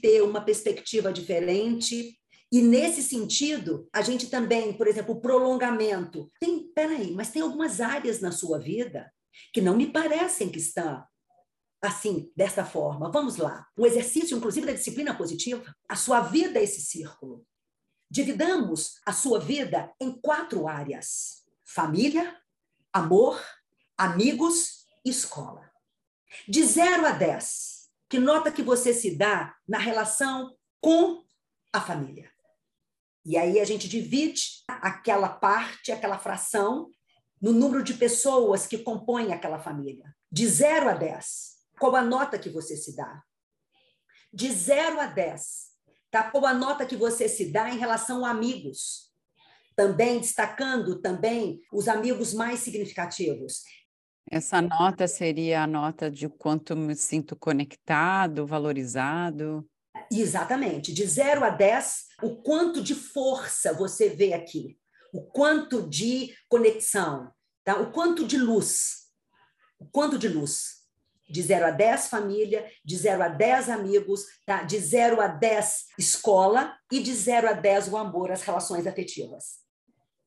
ter uma perspectiva diferente. E nesse sentido, a gente também, por exemplo, o prolongamento. Tem, peraí, mas tem algumas áreas na sua vida que não me parecem que estão assim, dessa forma. Vamos lá. O exercício, inclusive, da disciplina positiva. A sua vida é esse círculo. Dividamos a sua vida em quatro áreas: família, amor, amigos e escola. De 0 a 10, que nota que você se dá na relação com a família? E aí a gente divide aquela parte, aquela fração, no número de pessoas que compõem aquela família. De 0 a 10, qual a nota que você se dá? De 0 a 10, tá? qual a nota que você se dá em relação a amigos? Também destacando também os amigos mais significativos. Essa nota seria a nota de quanto me sinto conectado, valorizado. Exatamente. De 0 a 10, o quanto de força você vê aqui, o quanto de conexão, tá? o quanto de luz. O quanto de luz. De 0 a 10, família, de 0 a 10, amigos, tá? de 0 a 10, escola, e de 0 a 10, o amor, as relações afetivas.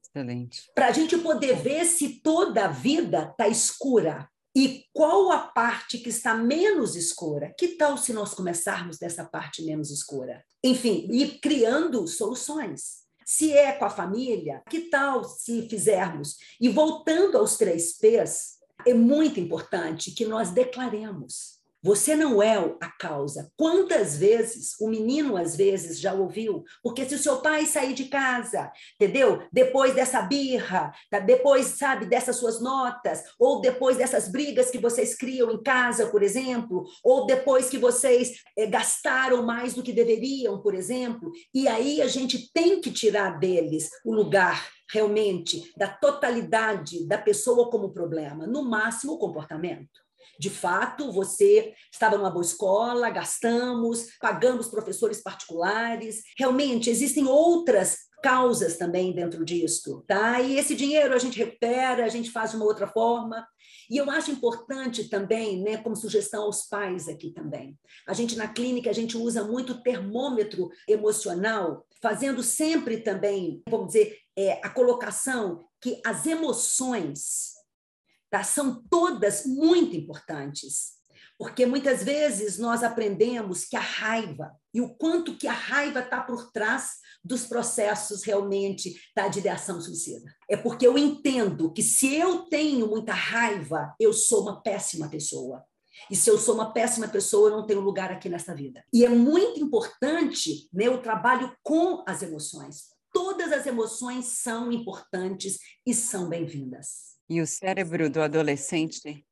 Excelente. Para a gente poder ver se toda a vida está escura e qual a parte que está menos escura. Que tal se nós começarmos dessa parte menos escura? Enfim, ir criando soluções. Se é com a família, que tal se fizermos? E voltando aos três P's, é muito importante que nós declaremos você não é a causa. Quantas vezes o menino, às vezes, já ouviu? Porque se o seu pai sair de casa, entendeu? Depois dessa birra, tá? depois, sabe, dessas suas notas, ou depois dessas brigas que vocês criam em casa, por exemplo, ou depois que vocês é, gastaram mais do que deveriam, por exemplo, e aí a gente tem que tirar deles o lugar realmente da totalidade da pessoa como problema, no máximo o comportamento. De fato, você estava numa boa escola, gastamos, pagamos professores particulares. Realmente, existem outras causas também dentro disso, tá? E esse dinheiro a gente recupera, a gente faz de uma outra forma. E eu acho importante também, né, como sugestão aos pais aqui também. A gente na clínica a gente usa muito termômetro emocional, fazendo sempre também, vamos dizer, é, a colocação que as emoções tá? são todas muito importantes. Porque muitas vezes nós aprendemos que a raiva e o quanto que a raiva está por trás dos processos realmente da ideação suicida. É porque eu entendo que se eu tenho muita raiva, eu sou uma péssima pessoa. E se eu sou uma péssima pessoa, eu não tenho lugar aqui nessa vida. E é muito importante né, o trabalho com as emoções. Todas as emoções são importantes e são bem-vindas. E o cérebro do adolescente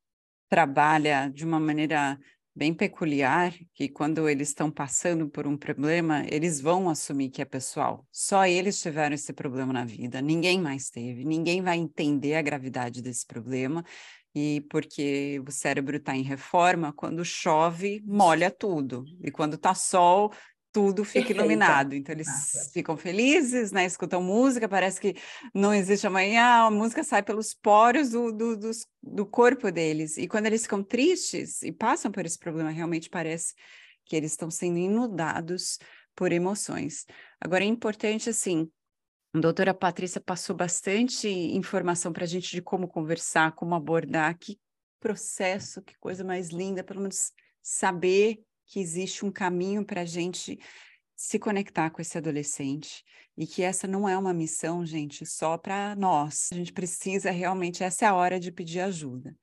trabalha de uma maneira bem peculiar, que quando eles estão passando por um problema, eles vão assumir que é pessoal. Só eles tiveram esse problema na vida, ninguém mais teve, ninguém vai entender a gravidade desse problema. E porque o cérebro está em reforma, quando chove, molha tudo. E quando está sol, tudo fica iluminado. Então eles Nossa. ficam felizes, né? Escutam música, parece que não existe amanhã, a música sai pelos poros do, do, do, do corpo deles. E quando eles ficam tristes e passam por esse problema, realmente parece que eles estão sendo inundados por emoções. Agora é importante, assim, a doutora Patrícia passou bastante informação para a gente de como conversar, como abordar, que processo, que coisa mais linda, pelo menos saber que existe um caminho para a gente se conectar com esse adolescente e que essa não é uma missão, gente, só para nós. A gente precisa realmente, essa é a hora de pedir ajuda.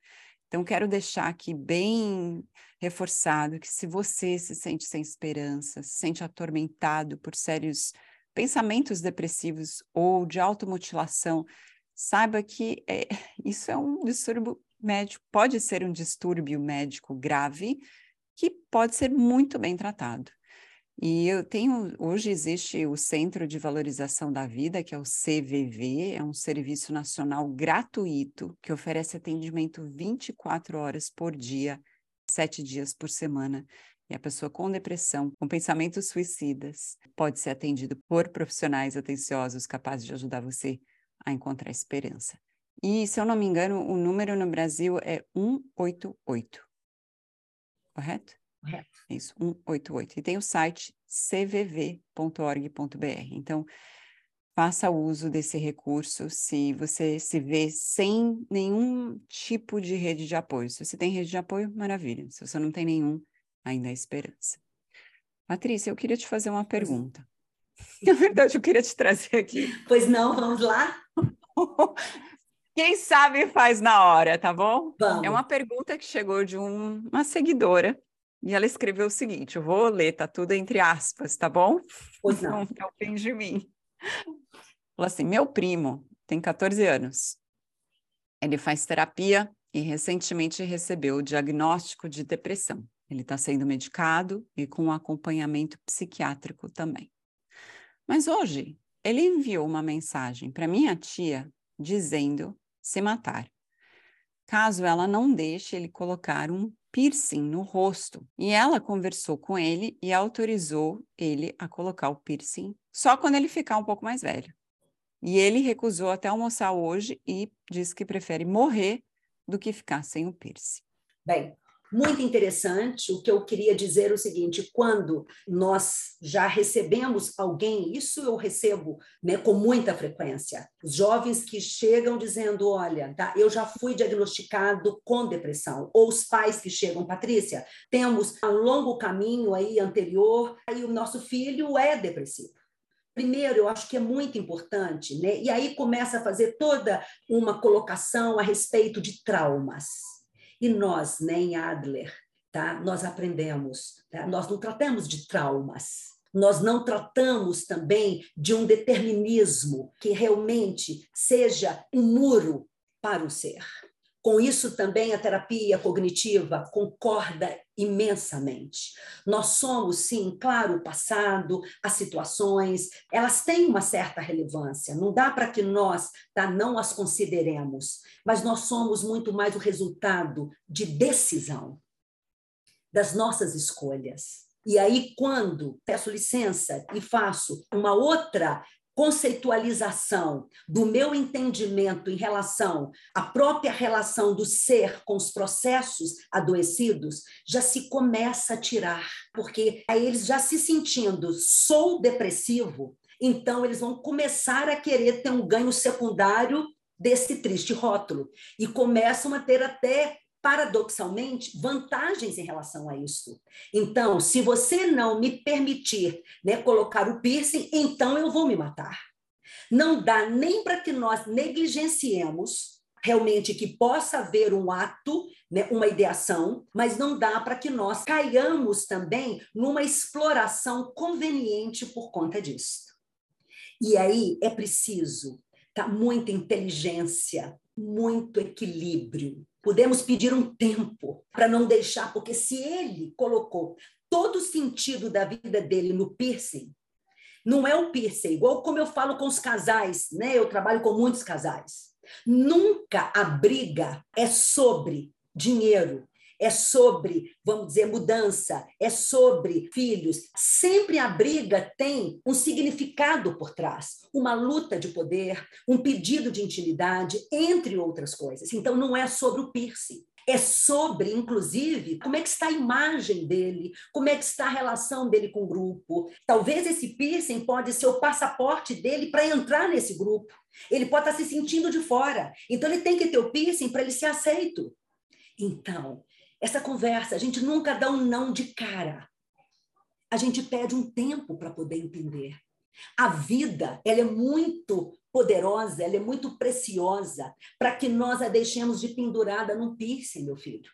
Então, quero deixar aqui bem reforçado que se você se sente sem esperança, se sente atormentado por sérios pensamentos depressivos ou de automutilação, saiba que é, isso é um distúrbio médico, pode ser um distúrbio médico grave que pode ser muito bem tratado. E eu tenho, hoje existe o Centro de Valorização da Vida, que é o CVV, é um serviço nacional gratuito que oferece atendimento 24 horas por dia, sete dias por semana. E a pessoa com depressão, com pensamentos suicidas, pode ser atendido por profissionais atenciosos capazes de ajudar você a encontrar esperança. E, se eu não me engano, o número no Brasil é 188. Correto? Correto. Isso, 188. E tem o site cvv.org.br. Então, faça uso desse recurso se você se vê sem nenhum tipo de rede de apoio. Se você tem rede de apoio, maravilha. Se você não tem nenhum, ainda há esperança. Patrícia, eu queria te fazer uma pergunta. Na verdade, eu queria te trazer aqui. Pois não, vamos lá? Quem sabe faz na hora, tá bom? Vamos. É uma pergunta que chegou de um, uma seguidora e ela escreveu o seguinte: eu vou ler, tá tudo entre aspas, tá bom? Pois não. Não tá fim de mim. Falou assim: meu primo tem 14 anos. Ele faz terapia e recentemente recebeu o diagnóstico de depressão. Ele está sendo medicado e com acompanhamento psiquiátrico também. Mas hoje ele enviou uma mensagem para minha tia dizendo se matar, caso ela não deixe ele colocar um piercing no rosto. E ela conversou com ele e autorizou ele a colocar o piercing só quando ele ficar um pouco mais velho. E ele recusou até almoçar hoje e disse que prefere morrer do que ficar sem o piercing. Bem, muito interessante. O que eu queria dizer é o seguinte: quando nós já recebemos alguém, isso eu recebo né, com muita frequência, os jovens que chegam dizendo: Olha, tá, eu já fui diagnosticado com depressão, ou os pais que chegam, Patrícia, temos um longo caminho aí anterior, e o nosso filho é depressivo. Primeiro, eu acho que é muito importante, né? E aí começa a fazer toda uma colocação a respeito de traumas e nós, né, em Adler, tá? nós aprendemos, tá? nós não tratamos de traumas, nós não tratamos também de um determinismo que realmente seja um muro para o ser. Com isso também a terapia cognitiva concorda imensamente. Nós somos, sim, claro, o passado, as situações, elas têm uma certa relevância. Não dá para que nós tá, não as consideremos, mas nós somos muito mais o resultado de decisão das nossas escolhas. E aí, quando peço licença e faço uma outra conceitualização do meu entendimento em relação à própria relação do ser com os processos adoecidos, já se começa a tirar, porque aí eles já se sentindo sou depressivo, então eles vão começar a querer ter um ganho secundário desse triste rótulo. E começam a ter até paradoxalmente, vantagens em relação a isso. Então, se você não me permitir né, colocar o piercing, então eu vou me matar. Não dá nem para que nós negligenciemos realmente que possa haver um ato, né, uma ideação, mas não dá para que nós caiamos também numa exploração conveniente por conta disso. E aí é preciso tá, muita inteligência, muito equilíbrio, Podemos pedir um tempo para não deixar, porque se ele colocou todo o sentido da vida dele no piercing, não é o piercing, igual como eu falo com os casais, né? Eu trabalho com muitos casais. Nunca a briga é sobre dinheiro, é sobre, vamos dizer, mudança, é sobre filhos. Sempre a briga tem um significado por trás, uma luta de poder, um pedido de intimidade, entre outras coisas. Então, não é sobre o piercing. É sobre, inclusive, como é que está a imagem dele, como é que está a relação dele com o grupo. Talvez esse piercing pode ser o passaporte dele para entrar nesse grupo. Ele pode estar se sentindo de fora. Então, ele tem que ter o piercing para ele ser aceito. Então, essa conversa, a gente nunca dá um não de cara. A gente pede um tempo para poder entender. A vida, ela é muito poderosa, ela é muito preciosa para que nós a deixemos de pendurada num piercing, meu filho.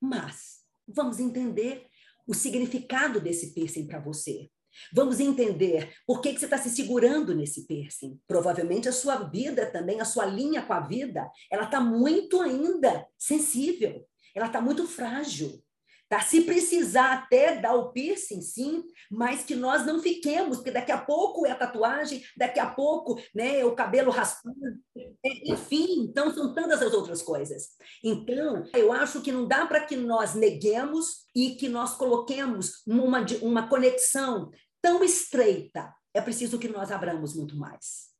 Mas vamos entender o significado desse piercing para você. Vamos entender por que, que você está se segurando nesse piercing. Provavelmente a sua vida também, a sua linha com a vida, ela está muito ainda sensível, ela está muito frágil. Tá? Se precisar até dar o piercing, sim, mas que nós não fiquemos, porque daqui a pouco é a tatuagem, daqui a pouco né, é o cabelo raspando, é, enfim, então são tantas as outras coisas. Então, eu acho que não dá para que nós neguemos e que nós coloquemos uma, uma conexão tão estreita. É preciso que nós abramos muito mais.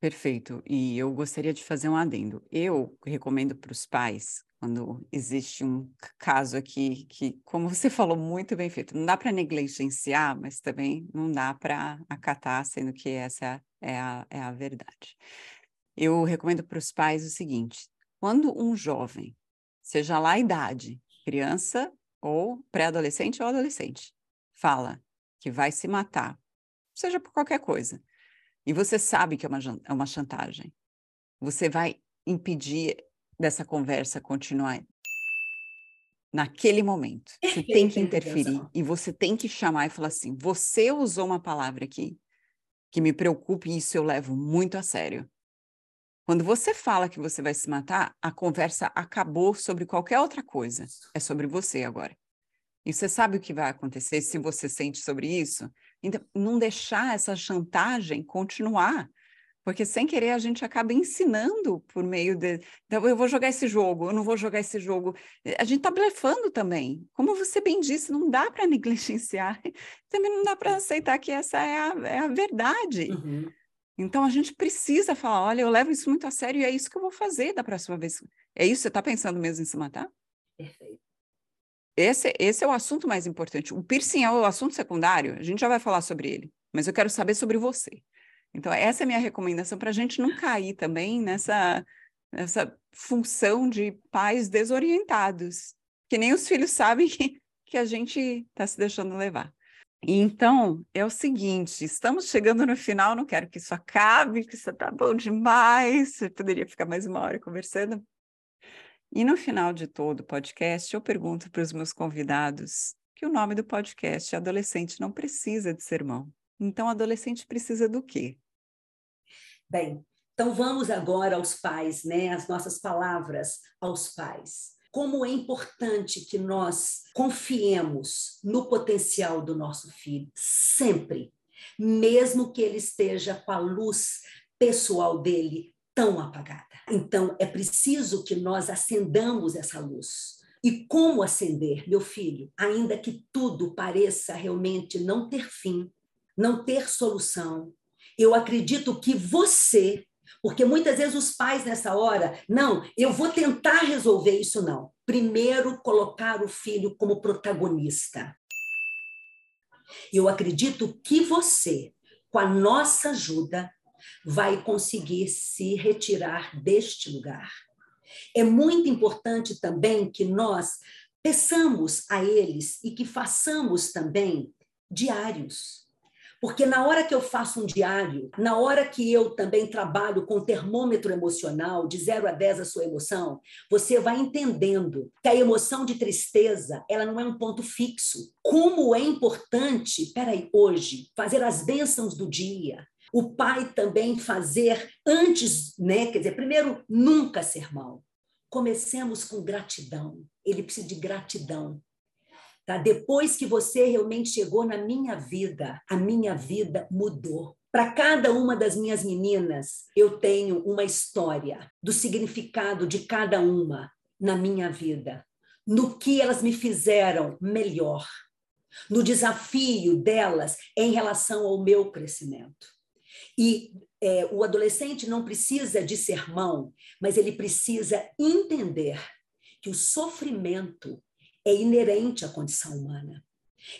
Perfeito. E eu gostaria de fazer um adendo. Eu recomendo para os pais quando existe um caso aqui que, como você falou, muito bem feito, não dá para negligenciar, mas também não dá para acatar, sendo que essa é a, é a verdade. Eu recomendo para os pais o seguinte: quando um jovem, seja lá a idade, criança ou pré-adolescente ou adolescente, fala que vai se matar, seja por qualquer coisa, e você sabe que é uma, é uma chantagem, você vai impedir dessa conversa continuar naquele momento. Você tem que interferir e você tem que chamar e falar assim: você usou uma palavra aqui que me preocupa e isso eu levo muito a sério. Quando você fala que você vai se matar, a conversa acabou sobre qualquer outra coisa. É sobre você agora. E você sabe o que vai acontecer se você sente sobre isso? Então, não deixar essa chantagem continuar. Porque sem querer a gente acaba ensinando por meio de. Então, eu vou jogar esse jogo, eu não vou jogar esse jogo. A gente está blefando também. Como você bem disse, não dá para negligenciar. Também não dá para aceitar que essa é a, é a verdade. Uhum. Então a gente precisa falar: olha, eu levo isso muito a sério e é isso que eu vou fazer da próxima vez. É isso? Você está pensando mesmo em se matar? Perfeito. Esse, esse é o assunto mais importante. O piercing é o assunto secundário, a gente já vai falar sobre ele, mas eu quero saber sobre você. Então, essa é a minha recomendação para a gente não cair também nessa, nessa função de pais desorientados, que nem os filhos sabem que, que a gente está se deixando levar. Então, é o seguinte, estamos chegando no final, não quero que isso acabe, que isso está bom demais, eu poderia ficar mais uma hora conversando. E no final de todo o podcast, eu pergunto para os meus convidados que o nome do podcast é Adolescente Não Precisa de Sermão. Então, adolescente precisa do quê? Bem, então vamos agora aos pais, né? As nossas palavras aos pais. Como é importante que nós confiemos no potencial do nosso filho, sempre, mesmo que ele esteja com a luz pessoal dele tão apagada. Então, é preciso que nós acendamos essa luz. E como acender, meu filho, ainda que tudo pareça realmente não ter fim, não ter solução, eu acredito que você, porque muitas vezes os pais nessa hora, não, eu vou tentar resolver isso, não. Primeiro, colocar o filho como protagonista. Eu acredito que você, com a nossa ajuda, vai conseguir se retirar deste lugar. É muito importante também que nós peçamos a eles e que façamos também diários. Porque na hora que eu faço um diário, na hora que eu também trabalho com termômetro emocional, de 0 a 10 a sua emoção, você vai entendendo que a emoção de tristeza, ela não é um ponto fixo. Como é importante, peraí, hoje, fazer as bênçãos do dia, o pai também fazer antes, né? Quer dizer, primeiro, nunca sermão. Comecemos com gratidão. Ele precisa de gratidão. Tá? Depois que você realmente chegou na minha vida, a minha vida mudou. Para cada uma das minhas meninas, eu tenho uma história do significado de cada uma na minha vida, no que elas me fizeram melhor, no desafio delas em relação ao meu crescimento. E é, o adolescente não precisa de sermão, mas ele precisa entender que o sofrimento é inerente à condição humana.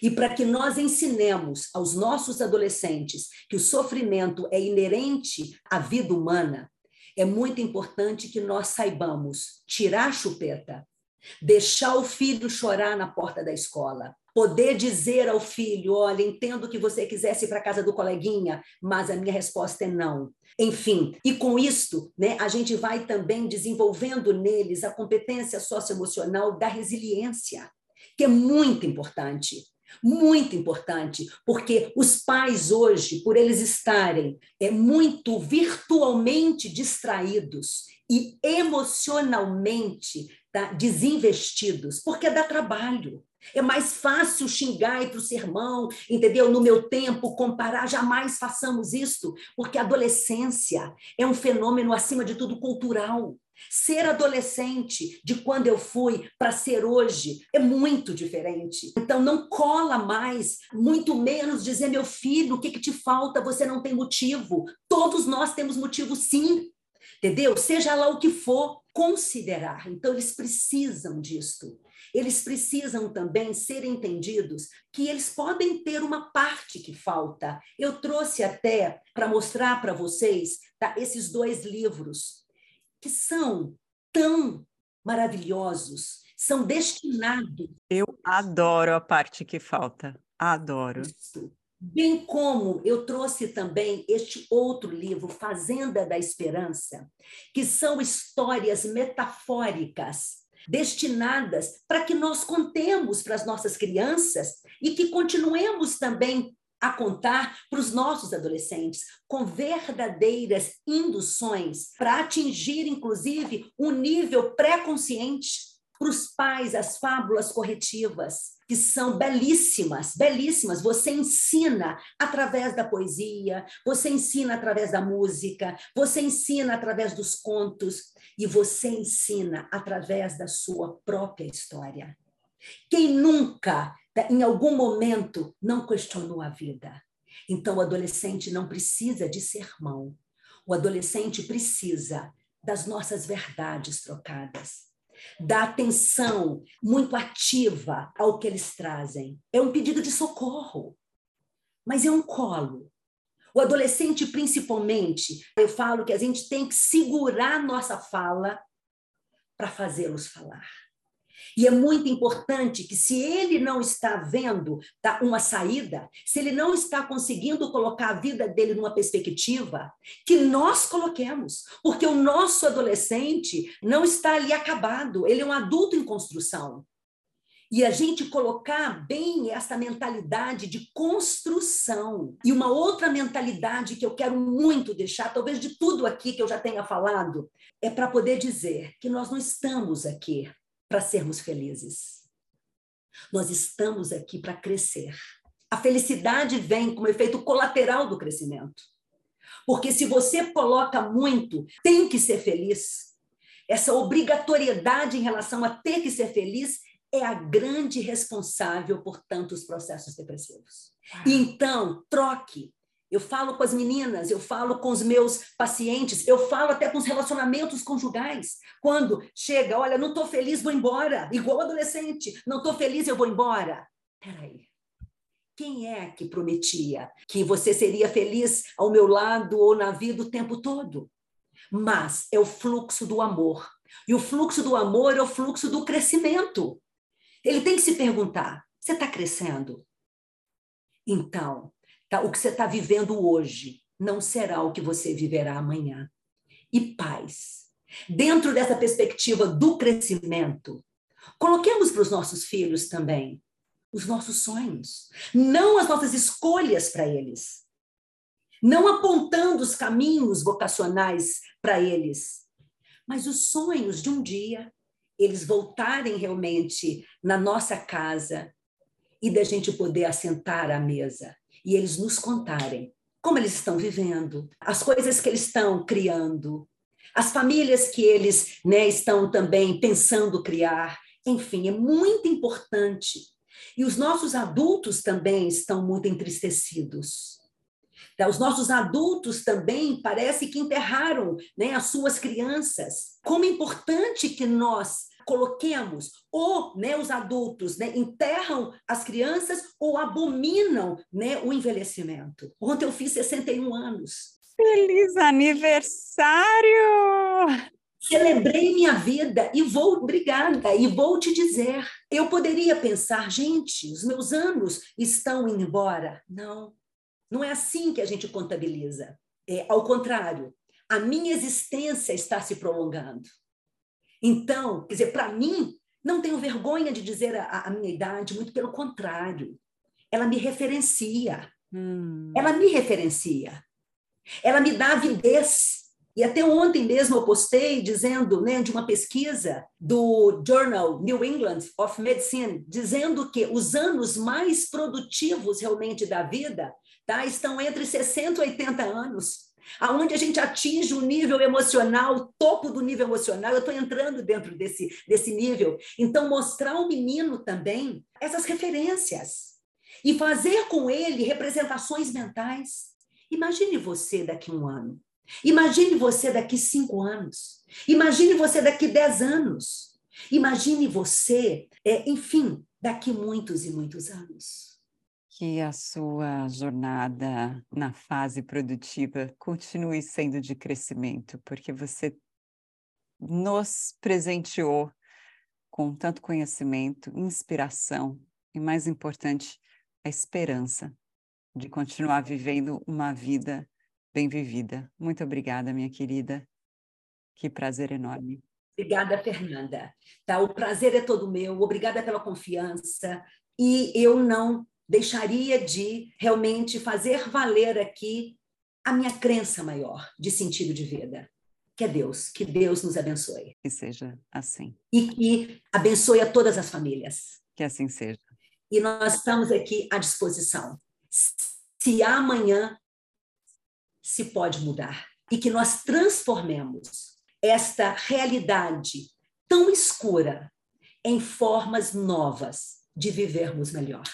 E para que nós ensinemos aos nossos adolescentes que o sofrimento é inerente à vida humana, é muito importante que nós saibamos tirar a chupeta, Deixar o filho chorar na porta da escola. Poder dizer ao filho: olha, entendo que você quisesse ir para casa do coleguinha, mas a minha resposta é não. Enfim, e com isto, né, a gente vai também desenvolvendo neles a competência socioemocional da resiliência, que é muito importante. Muito importante, porque os pais hoje, por eles estarem é, muito virtualmente distraídos e emocionalmente tá, desinvestidos, porque dá trabalho. É mais fácil xingar e para o sermão, entendeu? No meu tempo, comparar, jamais façamos isso, porque a adolescência é um fenômeno, acima de tudo, cultural. Ser adolescente de quando eu fui para ser hoje é muito diferente. Então, não cola mais, muito menos dizer, meu filho, o que, que te falta? Você não tem motivo. Todos nós temos motivo, sim. Entendeu? Seja lá o que for, considerar. Então, eles precisam disto eles precisam também ser entendidos que eles podem ter uma parte que falta. Eu trouxe até para mostrar para vocês tá, esses dois livros, que são tão maravilhosos, são destinados. Eu adoro a parte que falta, adoro. Isso. Bem como eu trouxe também este outro livro, Fazenda da Esperança, que são histórias metafóricas destinadas para que nós contemos para as nossas crianças e que continuemos também a contar para os nossos adolescentes, com verdadeiras induções para atingir, inclusive, um nível pré-consciente para os pais as fábulas corretivas, que são belíssimas, belíssimas. Você ensina através da poesia, você ensina através da música, você ensina através dos contos e você ensina através da sua própria história. Quem nunca, em algum momento, não questionou a vida? Então, o adolescente não precisa de sermão. O adolescente precisa das nossas verdades trocadas da atenção muito ativa ao que eles trazem. É um pedido de socorro, mas é um colo. O adolescente, principalmente, eu falo que a gente tem que segurar nossa fala para fazê-los falar. E é muito importante que, se ele não está vendo tá, uma saída, se ele não está conseguindo colocar a vida dele numa perspectiva, que nós coloquemos, porque o nosso adolescente não está ali acabado, ele é um adulto em construção. E a gente colocar bem essa mentalidade de construção. E uma outra mentalidade que eu quero muito deixar, talvez de tudo aqui que eu já tenha falado, é para poder dizer que nós não estamos aqui para sermos felizes. Nós estamos aqui para crescer. A felicidade vem como efeito colateral do crescimento. Porque se você coloca muito, tem que ser feliz, essa obrigatoriedade em relação a ter que ser feliz é a grande responsável por tantos processos depressivos. Então, troque eu falo com as meninas, eu falo com os meus pacientes, eu falo até com os relacionamentos conjugais. Quando chega, olha, não estou feliz, vou embora. Igual adolescente, não estou feliz, eu vou embora. Peraí. Quem é que prometia que você seria feliz ao meu lado ou na vida o tempo todo? Mas é o fluxo do amor. E o fluxo do amor é o fluxo do crescimento. Ele tem que se perguntar: você está crescendo? Então, Tá? O que você está vivendo hoje não será o que você viverá amanhã. E paz. Dentro dessa perspectiva do crescimento, coloquemos para os nossos filhos também os nossos sonhos, não as nossas escolhas para eles, não apontando os caminhos vocacionais para eles, mas os sonhos de um dia eles voltarem realmente na nossa casa e da gente poder assentar à mesa e eles nos contarem como eles estão vivendo, as coisas que eles estão criando, as famílias que eles né, estão também pensando criar. Enfim, é muito importante. E os nossos adultos também estão muito entristecidos. Tá, os nossos adultos também parece que enterraram né, as suas crianças. Como é importante que nós coloquemos, ou né, os adultos né, enterram as crianças ou abominam né, o envelhecimento. Ontem eu fiz 61 anos. Feliz aniversário! Celebrei minha vida e vou, obrigada, e vou te dizer. Eu poderia pensar, gente, os meus anos estão indo embora. Não, não é assim que a gente contabiliza. É, ao contrário, a minha existência está se prolongando. Então, quer dizer, para mim, não tenho vergonha de dizer a, a, minha idade, muito pelo contrário. Ela me referencia. Hum. Ela me referencia. Ela me dá avidez e até ontem mesmo eu postei dizendo, né, de uma pesquisa do Journal New England of Medicine, dizendo que os anos mais produtivos realmente da vida tá, estão entre 60 e 80 anos, aonde a gente atinge o nível emocional, o topo do nível emocional. Eu estou entrando dentro desse, desse nível. Então, mostrar ao menino também essas referências e fazer com ele representações mentais. Imagine você daqui um ano Imagine você daqui cinco anos. Imagine você daqui dez anos. Imagine você, é, enfim, daqui muitos e muitos anos. Que a sua jornada na fase produtiva continue sendo de crescimento, porque você nos presenteou com tanto conhecimento, inspiração e, mais importante, a esperança de continuar vivendo uma vida bem vivida. Muito obrigada, minha querida. Que prazer enorme. Obrigada, Fernanda. Tá, o prazer é todo meu. Obrigada pela confiança. E eu não deixaria de realmente fazer valer aqui a minha crença maior de sentido de vida, que é Deus. Que Deus nos abençoe. Que seja assim. E que abençoe a todas as famílias. Que assim seja. E nós estamos aqui à disposição. Se amanhã se pode mudar e que nós transformemos esta realidade tão escura em formas novas de vivermos melhor.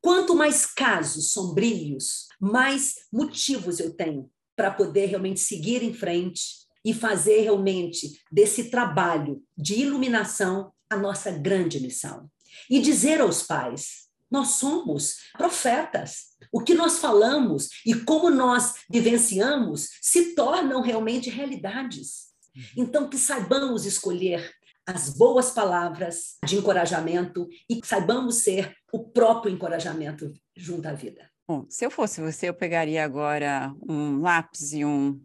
Quanto mais casos sombrios, mais motivos eu tenho para poder realmente seguir em frente e fazer realmente desse trabalho de iluminação a nossa grande missão. E dizer aos pais: nós somos profetas. O que nós falamos e como nós vivenciamos se tornam realmente realidades. Uhum. Então, que saibamos escolher as boas palavras de encorajamento e que saibamos ser o próprio encorajamento junto à vida. Bom, se eu fosse você, eu pegaria agora um lápis e um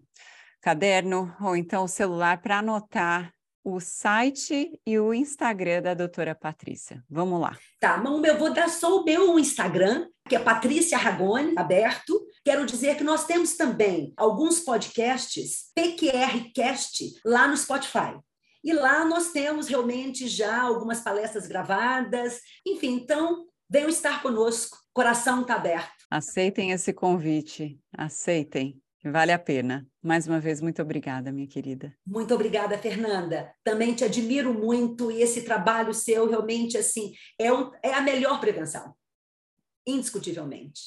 caderno, ou então o celular, para anotar o site e o Instagram da doutora Patrícia. Vamos lá. Tá, mas eu vou dar só o meu Instagram, que é Patrícia Ragone, aberto. Quero dizer que nós temos também alguns podcasts, PQRcast, lá no Spotify. E lá nós temos realmente já algumas palestras gravadas. Enfim, então, venham estar conosco. Coração está aberto. Aceitem esse convite. Aceitem. Vale a pena. Mais uma vez, muito obrigada, minha querida. Muito obrigada, Fernanda. Também te admiro muito e esse trabalho seu realmente assim é, um, é a melhor prevenção, indiscutivelmente.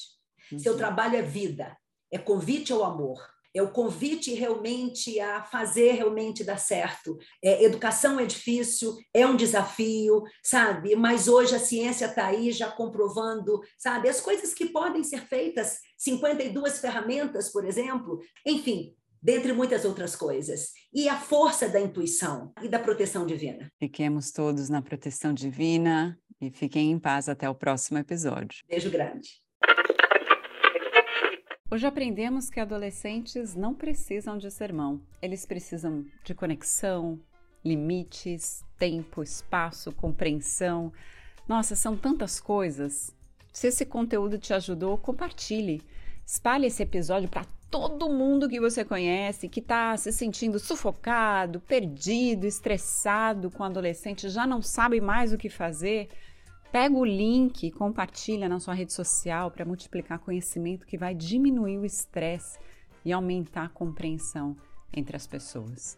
Uhum. Seu trabalho é vida, é convite ao amor, é o convite realmente a fazer realmente dar certo. É, educação é difícil, é um desafio, sabe? Mas hoje a ciência está aí já comprovando, sabe? As coisas que podem ser feitas, 52 ferramentas, por exemplo, enfim, dentre muitas outras coisas. E a força da intuição e da proteção divina. Fiquemos todos na proteção divina e fiquem em paz até o próximo episódio. Beijo grande. Hoje aprendemos que adolescentes não precisam de sermão, eles precisam de conexão, limites, tempo, espaço, compreensão. Nossa, são tantas coisas. Se esse conteúdo te ajudou, compartilhe. Espalhe esse episódio para todo mundo que você conhece que está se sentindo sufocado, perdido, estressado com adolescente, já não sabe mais o que fazer. Pega o link e compartilha na sua rede social para multiplicar conhecimento que vai diminuir o estresse e aumentar a compreensão entre as pessoas.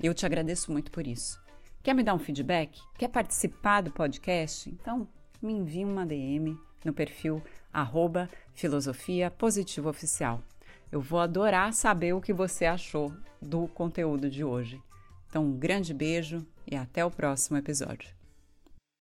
Eu te agradeço muito por isso. Quer me dar um feedback? Quer participar do podcast? Então me envie uma DM no perfil arroba filosofia positiva oficial. Eu vou adorar saber o que você achou do conteúdo de hoje. Então, um grande beijo e até o próximo episódio.